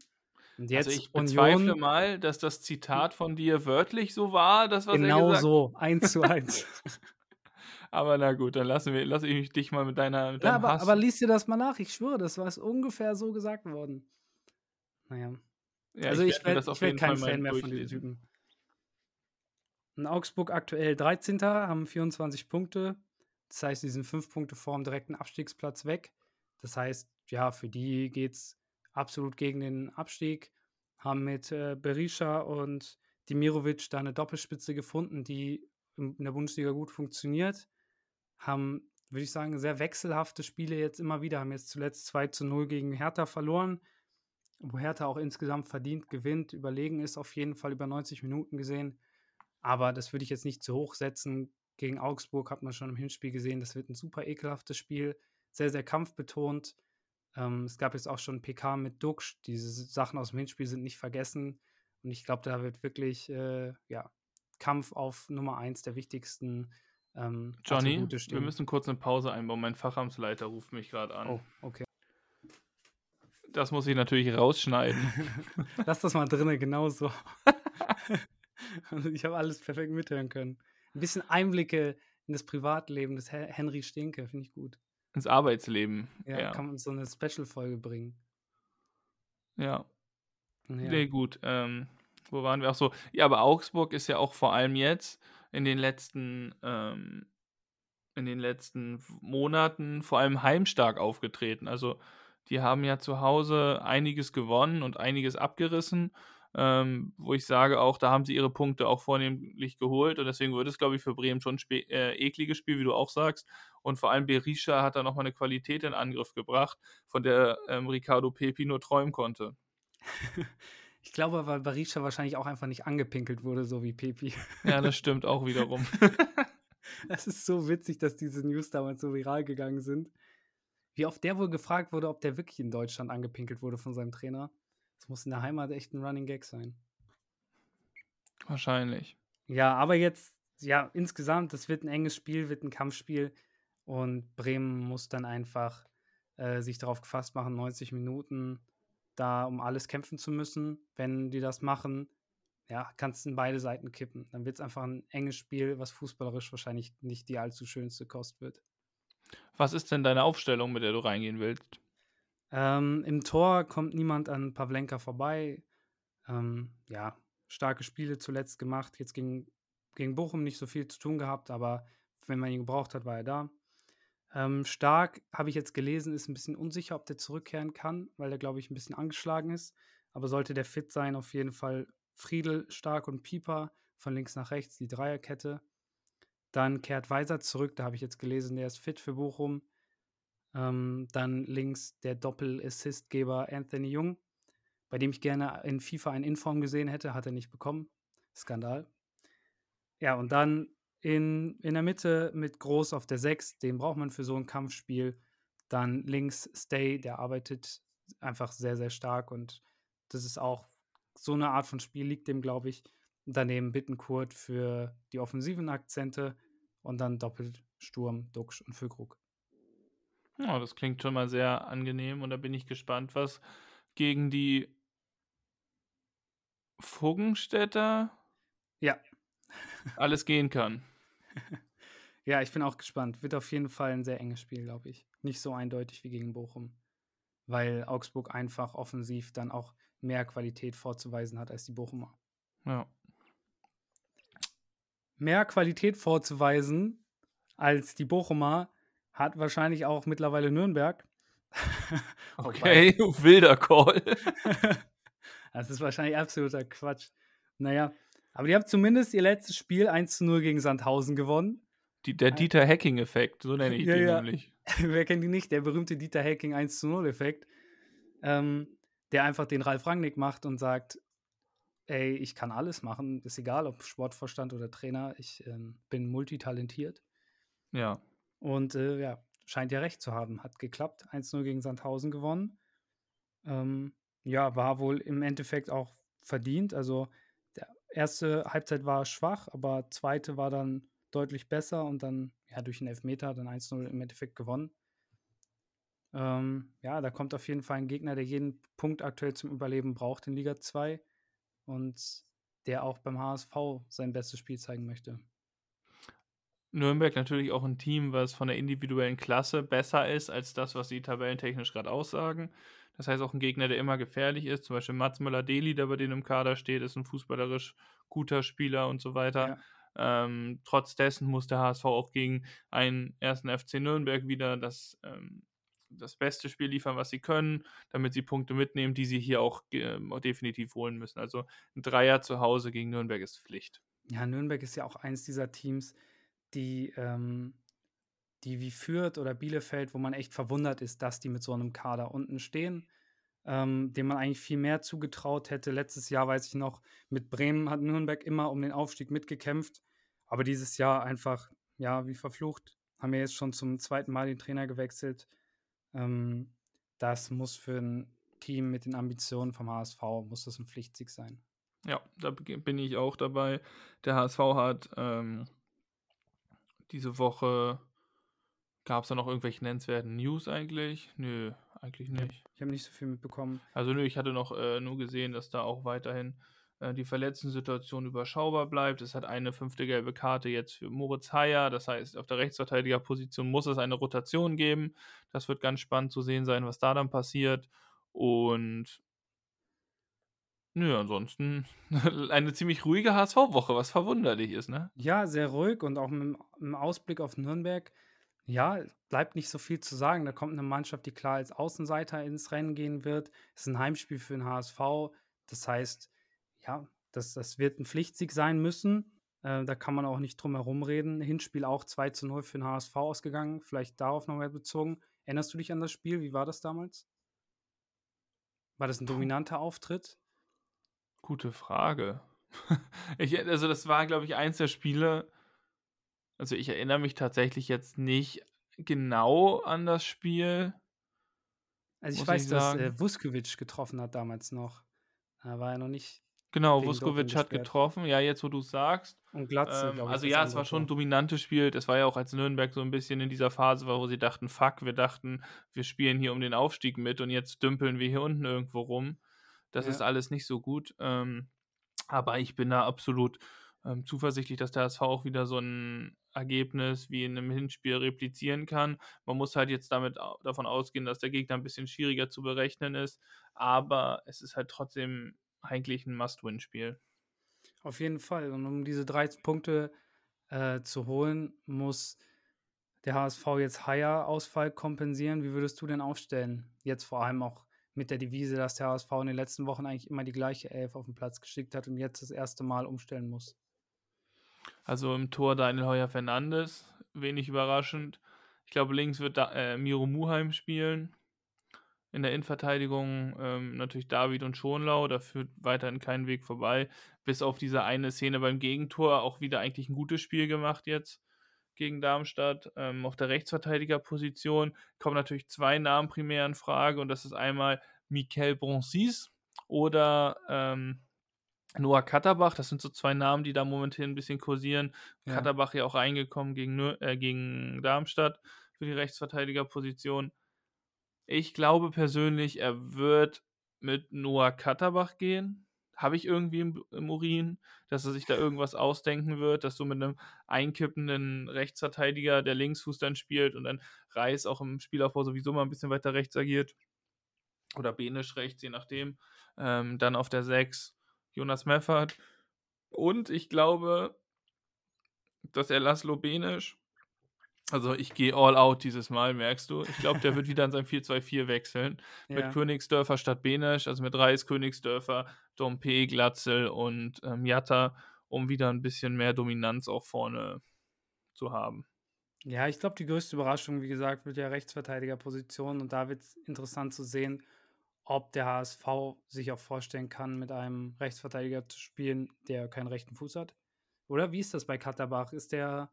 Und jetzt also ich bezweifle Union, mal, dass das Zitat von dir wörtlich so war, das was
genau er gesagt so, eins zu eins.
aber na gut, dann lassen wir, lasse ich dich mal mit deiner. Mit ja,
aber, Hass. aber lies dir das mal nach. Ich schwöre, das war ungefähr so gesagt worden. Naja. Ja, also ich, ich werde werd kein Fan mehr von diesem Typen. In Augsburg aktuell 13. haben 24 Punkte. Das heißt, die sind fünf Punkte vorm direkten Abstiegsplatz weg. Das heißt, ja, für die geht es absolut gegen den Abstieg, haben mit äh, Berisha und Dimirovic da eine Doppelspitze gefunden, die in der Bundesliga gut funktioniert. Haben, würde ich sagen, sehr wechselhafte Spiele jetzt immer wieder. Haben jetzt zuletzt 2 zu 0 gegen Hertha verloren, wo Hertha auch insgesamt verdient gewinnt, überlegen ist, auf jeden Fall über 90 Minuten gesehen. Aber das würde ich jetzt nicht zu hoch setzen. Gegen Augsburg hat man schon im Hinspiel gesehen, das wird ein super ekelhaftes Spiel, sehr, sehr kampfbetont. Ähm, es gab jetzt auch schon PK mit Duxch. Diese Sachen aus dem Hinspiel sind nicht vergessen. Und ich glaube, da wird wirklich äh, ja, Kampf auf Nummer eins der wichtigsten
ähm, Johnny, wir müssen kurz eine Pause einbauen. Mein Fachamtsleiter ruft mich gerade an.
Oh, okay.
Das muss ich natürlich rausschneiden.
Lass das mal drinne, genauso. ich habe alles perfekt mithören können. Ein bisschen Einblicke in das Privatleben des Henry Stinke, finde ich gut
ins Arbeitsleben.
Ja, ja. kann man so eine Special-Folge bringen.
Ja. ja. Nee, gut. Ähm, wo waren wir auch so? Ja, aber Augsburg ist ja auch vor allem jetzt in den letzten, ähm, in den letzten Monaten vor allem heimstark aufgetreten. Also die haben ja zu Hause einiges gewonnen und einiges abgerissen ähm, wo ich sage auch, da haben sie ihre Punkte auch vornehmlich geholt und deswegen wird es, glaube ich, für Bremen schon ein äh, ekliges Spiel, wie du auch sagst. Und vor allem Berisha hat da nochmal eine Qualität in Angriff gebracht, von der ähm, Ricardo Pepi nur träumen konnte.
Ich glaube, weil Berisha wahrscheinlich auch einfach nicht angepinkelt wurde, so wie Pepi.
Ja, das stimmt auch wiederum.
Es ist so witzig, dass diese News damals so viral gegangen sind. Wie oft der wohl gefragt wurde, ob der wirklich in Deutschland angepinkelt wurde von seinem Trainer. Das muss in der Heimat echt ein Running Gag sein.
Wahrscheinlich.
Ja, aber jetzt, ja, insgesamt, das wird ein enges Spiel, wird ein Kampfspiel und Bremen muss dann einfach äh, sich darauf gefasst machen, 90 Minuten da um alles kämpfen zu müssen. Wenn die das machen, ja, kannst du in beide Seiten kippen. Dann wird es einfach ein enges Spiel, was fußballerisch wahrscheinlich nicht die allzu schönste Kost wird.
Was ist denn deine Aufstellung, mit der du reingehen willst?
Ähm, Im Tor kommt niemand an Pavlenka vorbei. Ähm, ja, starke Spiele zuletzt gemacht. Jetzt gegen, gegen Bochum nicht so viel zu tun gehabt, aber wenn man ihn gebraucht hat, war er da. Ähm, stark, habe ich jetzt gelesen, ist ein bisschen unsicher, ob der zurückkehren kann, weil er, glaube ich, ein bisschen angeschlagen ist. Aber sollte der fit sein, auf jeden Fall Friedel, Stark und Pieper von links nach rechts, die Dreierkette. Dann kehrt Weiser zurück, da habe ich jetzt gelesen, der ist fit für Bochum. Ähm, dann links der Doppel-Assist-Geber Anthony Jung, bei dem ich gerne in FIFA ein Inform gesehen hätte, hat er nicht bekommen. Skandal. Ja, und dann in, in der Mitte mit Groß auf der 6, den braucht man für so ein Kampfspiel. Dann links Stay, der arbeitet einfach sehr, sehr stark und das ist auch so eine Art von Spiel, liegt dem, glaube ich. Daneben Bittenkurt für die offensiven Akzente und dann doppelt Sturm, Duxch und Füllkrug.
Ja, das klingt schon mal sehr angenehm und da bin ich gespannt, was gegen die Fuggenstädter
ja.
Alles gehen kann.
ja, ich bin auch gespannt. Wird auf jeden Fall ein sehr enges Spiel, glaube ich. Nicht so eindeutig wie gegen Bochum, weil Augsburg einfach offensiv dann auch mehr Qualität vorzuweisen hat als die Bochumer.
Ja.
Mehr Qualität vorzuweisen als die Bochumer hat wahrscheinlich auch mittlerweile Nürnberg.
okay, wilder Call.
das ist wahrscheinlich absoluter Quatsch. Naja, aber die haben zumindest ihr letztes Spiel 1 zu 0 gegen Sandhausen gewonnen.
Die, der Dieter Hacking-Effekt, so nenne ich
Ja,
den
ja.
nämlich.
Wer kennt ihn nicht? Der berühmte Dieter Hacking 1 zu 0 Effekt, ähm, der einfach den Ralf Rangnick macht und sagt, ey, ich kann alles machen, ist egal, ob Sportvorstand oder Trainer, ich ähm, bin multitalentiert.
Ja.
Und äh, ja, scheint ja recht zu haben. Hat geklappt, 1-0 gegen Sandhausen gewonnen. Ähm, ja, war wohl im Endeffekt auch verdient. Also erste Halbzeit war schwach, aber zweite war dann deutlich besser und dann ja durch den Elfmeter dann 1-0 im Endeffekt gewonnen. Ähm, ja, da kommt auf jeden Fall ein Gegner, der jeden Punkt aktuell zum Überleben braucht in Liga 2 und der auch beim HSV sein bestes Spiel zeigen möchte.
Nürnberg natürlich auch ein Team, was von der individuellen Klasse besser ist als das, was sie tabellentechnisch gerade aussagen. Das heißt auch ein Gegner, der immer gefährlich ist. Zum Beispiel Mats Müller-Deli, der bei denen im Kader steht, ist ein fußballerisch guter Spieler und so weiter. Ja. Ähm, trotz dessen muss der HSV auch gegen einen ersten FC Nürnberg wieder das, ähm, das beste Spiel liefern, was sie können, damit sie Punkte mitnehmen, die sie hier auch äh, definitiv holen müssen. Also ein Dreier zu Hause gegen Nürnberg ist Pflicht.
Ja, Nürnberg ist ja auch eins dieser Teams, die, ähm, die wie Fürth oder Bielefeld, wo man echt verwundert ist, dass die mit so einem Kader unten stehen, ähm, dem man eigentlich viel mehr zugetraut hätte. Letztes Jahr, weiß ich noch, mit Bremen hat Nürnberg immer um den Aufstieg mitgekämpft, aber dieses Jahr einfach, ja, wie verflucht, haben wir jetzt schon zum zweiten Mal den Trainer gewechselt. Ähm, das muss für ein Team mit den Ambitionen vom HSV, muss das ein Pflichtsieg sein.
Ja, da bin ich auch dabei. Der HSV hat ähm, diese Woche Gab es da noch irgendwelche nennenswerten News eigentlich? Nö, eigentlich nicht.
Ich habe nicht so viel mitbekommen.
Also nö, ich hatte noch äh, nur gesehen, dass da auch weiterhin äh, die Verletzten-Situation überschaubar bleibt. Es hat eine fünfte gelbe Karte jetzt für Moritz Heyer. Das heißt, auf der Rechtsverteidigerposition muss es eine Rotation geben. Das wird ganz spannend zu sehen sein, was da dann passiert. Und Nö, ansonsten eine ziemlich ruhige HSV-Woche, was verwunderlich ist, ne?
Ja, sehr ruhig und auch mit dem Ausblick auf Nürnberg ja, bleibt nicht so viel zu sagen. Da kommt eine Mannschaft, die klar als Außenseiter ins Rennen gehen wird. Es ist ein Heimspiel für den HSV. Das heißt, ja, das, das wird ein Pflichtsieg sein müssen. Äh, da kann man auch nicht drum herum reden. Hinspiel auch 2 zu 0 für den HSV ausgegangen. Vielleicht darauf nochmal bezogen. Erinnerst du dich an das Spiel? Wie war das damals? War das ein dominanter Auftritt?
Gute Frage. ich, also, das war, glaube ich, eins der Spiele, also ich erinnere mich tatsächlich jetzt nicht genau an das Spiel.
Also ich weiß, ich dass äh, Vuskovic getroffen hat damals noch. Da war er noch nicht.
Genau, Vuskovic hat getroffen, ja, jetzt wo du es sagst.
Und Glatze,
ähm, Also ja, es war schon ein dominantes Spiel. Das war ja auch als Nürnberg so ein bisschen in dieser Phase war, wo sie dachten, fuck, wir dachten, wir spielen hier um den Aufstieg mit und jetzt dümpeln wir hier unten irgendwo rum. Das ja. ist alles nicht so gut. Ähm, aber ich bin da absolut ähm, zuversichtlich, dass der HSV auch wieder so ein Ergebnis wie in einem Hinspiel replizieren kann. Man muss halt jetzt damit davon ausgehen, dass der Gegner ein bisschen schwieriger zu berechnen ist, aber es ist halt trotzdem eigentlich ein Must-Win-Spiel.
Auf jeden Fall. Und um diese drei Punkte äh, zu holen, muss der HSV jetzt Higher-Ausfall kompensieren. Wie würdest du denn aufstellen? Jetzt vor allem auch mit der Devise, dass der HSV in den letzten Wochen eigentlich immer die gleiche Elf auf den Platz geschickt hat und jetzt das erste Mal umstellen muss.
Also im Tor Daniel Heuer Fernandes, wenig überraschend. Ich glaube, links wird da, äh, Miro Muheim spielen. In der Innenverteidigung ähm, natürlich David und Schonlau, da führt weiterhin kein Weg vorbei. Bis auf diese eine Szene beim Gegentor auch wieder eigentlich ein gutes Spiel gemacht jetzt gegen Darmstadt. Ähm, auf der Rechtsverteidigerposition kommen natürlich zwei Namen primär in Frage und das ist einmal Mikel Bronsis oder ähm, Noah Katterbach, das sind so zwei Namen, die da momentan ein bisschen kursieren. Ja. Katterbach ja auch reingekommen gegen, äh, gegen Darmstadt für die Rechtsverteidigerposition. Ich glaube persönlich, er wird mit Noah Katterbach gehen. Habe ich irgendwie im, im, Urin, dass er sich da irgendwas ausdenken wird, dass so mit einem einkippenden Rechtsverteidiger, der Linksfuß dann spielt und dann Reis auch im Spielaufbau sowieso mal ein bisschen weiter rechts agiert. Oder Benisch rechts, je nachdem. Ähm, dann auf der 6 Jonas Meffert. Und ich glaube, dass er Laszlo Benisch, also ich gehe all out dieses Mal, merkst du. Ich glaube, der wird wieder in sein 4-2-4 wechseln. Ja. Mit Königsdörfer statt Benisch, also mit Reis, Königsdörfer, Dompe, Glatzel und ähm, Jatta, um wieder ein bisschen mehr Dominanz auch vorne zu haben.
Ja, ich glaube, die größte Überraschung, wie gesagt, wird ja Rechtsverteidigerposition und da wird es interessant zu sehen, ob der HSV sich auch vorstellen kann, mit einem Rechtsverteidiger zu spielen, der keinen rechten Fuß hat. Oder wie ist das bei Katterbach? Ist der.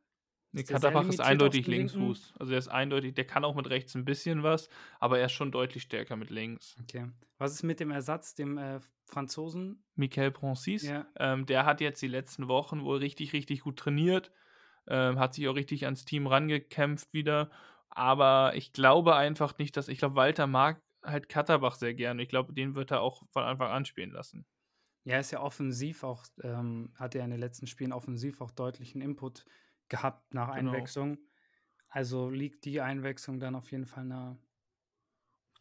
Nee, Katterbach ist eindeutig? Linksfuß. Also er ist eindeutig, der kann auch mit rechts ein bisschen was, aber er ist schon deutlich stärker mit links.
Okay. Was ist mit dem Ersatz, dem äh, Franzosen?
Michael Francis,
Ja.
ähm, der hat jetzt die letzten Wochen wohl richtig, richtig gut trainiert, ähm, hat sich auch richtig ans Team rangekämpft wieder. Aber ich glaube einfach nicht, dass, ich glaube, Walter mag halt Katterbach sehr gerne. Ich glaube, den wird er auch von Anfang an spielen lassen.
Ja, ist ja offensiv auch, ähm, hat er in den letzten Spielen offensiv auch deutlichen Input gehabt nach
Genau.
Einwechslung. Also liegt die Einwechslung dann auf jeden Fall nahe.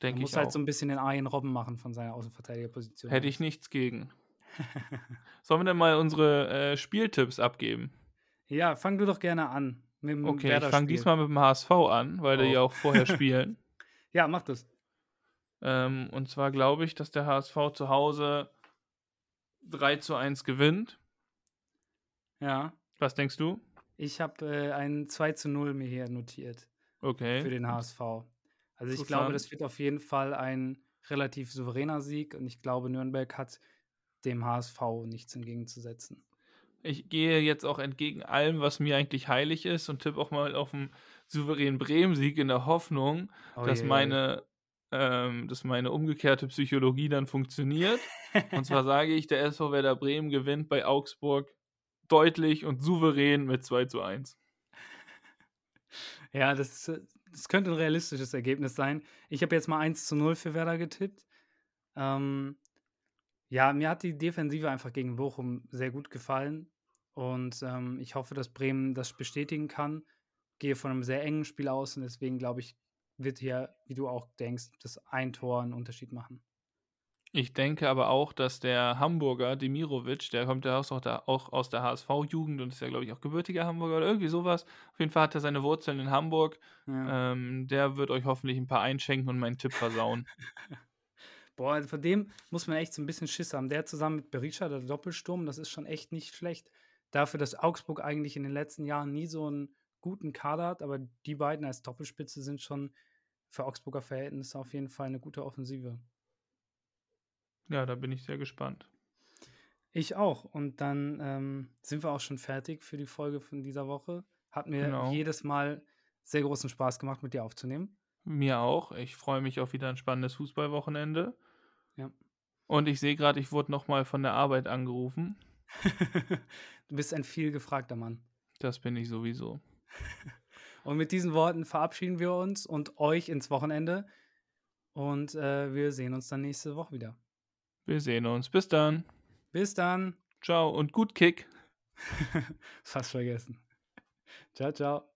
Denke
muss
ich
halt
auch.
so ein bisschen den Arjen Robben machen von seiner Außenverteidigerposition.
Hätte ich nichts gegen. Sollen wir denn mal unsere äh, Spieltipps abgeben?
Ja, fang du doch gerne an.
Okay, ich fange
Werder-Spiel.
diesmal mit dem HSV an, weil die
Oh.
ja auch vorher spielen.
Ja, mach das.
Ähm, und zwar glaube ich, dass der HSV zu Hause 3 zu 1 gewinnt.
Ja.
Was denkst du?
Ich habe äh, ein 2 zu 0 mir hier notiert für
Okay.
den HSV. Also ich glaube, das wird auf jeden Fall ein relativ souveräner Sieg und ich glaube, Nürnberg hat dem HSV nichts entgegenzusetzen.
Ich gehe jetzt auch entgegen allem, was mir eigentlich heilig ist und tippe auch mal auf einen souveränen Bremen-Sieg in der Hoffnung,
Oh
dass
je.
meine, ähm, dass meine umgekehrte Psychologie dann funktioniert. Und zwar sage ich, der SV Werder Bremen gewinnt bei Augsburg deutlich und souverän mit 2 zu 1.
Ja, das, das könnte ein realistisches Ergebnis sein. Ich habe jetzt mal 1 zu 0 für Werder getippt. Ähm, ja, mir hat die Defensive einfach gegen Bochum sehr gut gefallen. Und ähm, ich hoffe, dass Bremen das bestätigen kann. Gehe von einem sehr engen Spiel aus und deswegen glaube ich, wird hier, wie du auch denkst, das ein Tor einen Unterschied machen.
Ich denke aber auch, dass der Hamburger Demirovic, der kommt ja auch, da, auch aus der HSV-Jugend und ist ja, glaube ich, auch gebürtiger Hamburger oder irgendwie sowas. Auf jeden Fall hat er seine Wurzeln in Hamburg.
Ja.
Ähm, der wird euch hoffentlich ein paar einschenken und meinen Tipp versauen.
Boah, also von dem muss man echt so ein bisschen Schiss haben. Der zusammen mit Berisha, der Doppelsturm, das ist schon echt nicht schlecht. Dafür, dass Augsburg eigentlich in den letzten Jahren nie so einen guten Kader hat, aber die beiden als Doppelspitze sind schon für Augsburger Verhältnisse auf jeden Fall eine gute Offensive.
Ja, da bin ich sehr gespannt.
Ich auch. Und dann ähm, sind wir auch schon fertig für die Folge von dieser Woche. Hat mir
Genau.
jedes Mal sehr großen Spaß gemacht, mit dir aufzunehmen.
Mir auch. Ich freue mich auf wieder ein spannendes Fußballwochenende.
Ja.
Und ich sehe gerade, ich wurde nochmal von der Arbeit angerufen.
du bist ein viel gefragter Mann.
Das bin ich sowieso.
Und mit diesen Worten verabschieden wir uns und euch ins Wochenende. Und äh, wir sehen uns dann nächste Woche wieder.
Wir sehen uns. Bis dann.
Bis dann.
Ciao und gut Kick.
Fast vergessen. Ciao, ciao.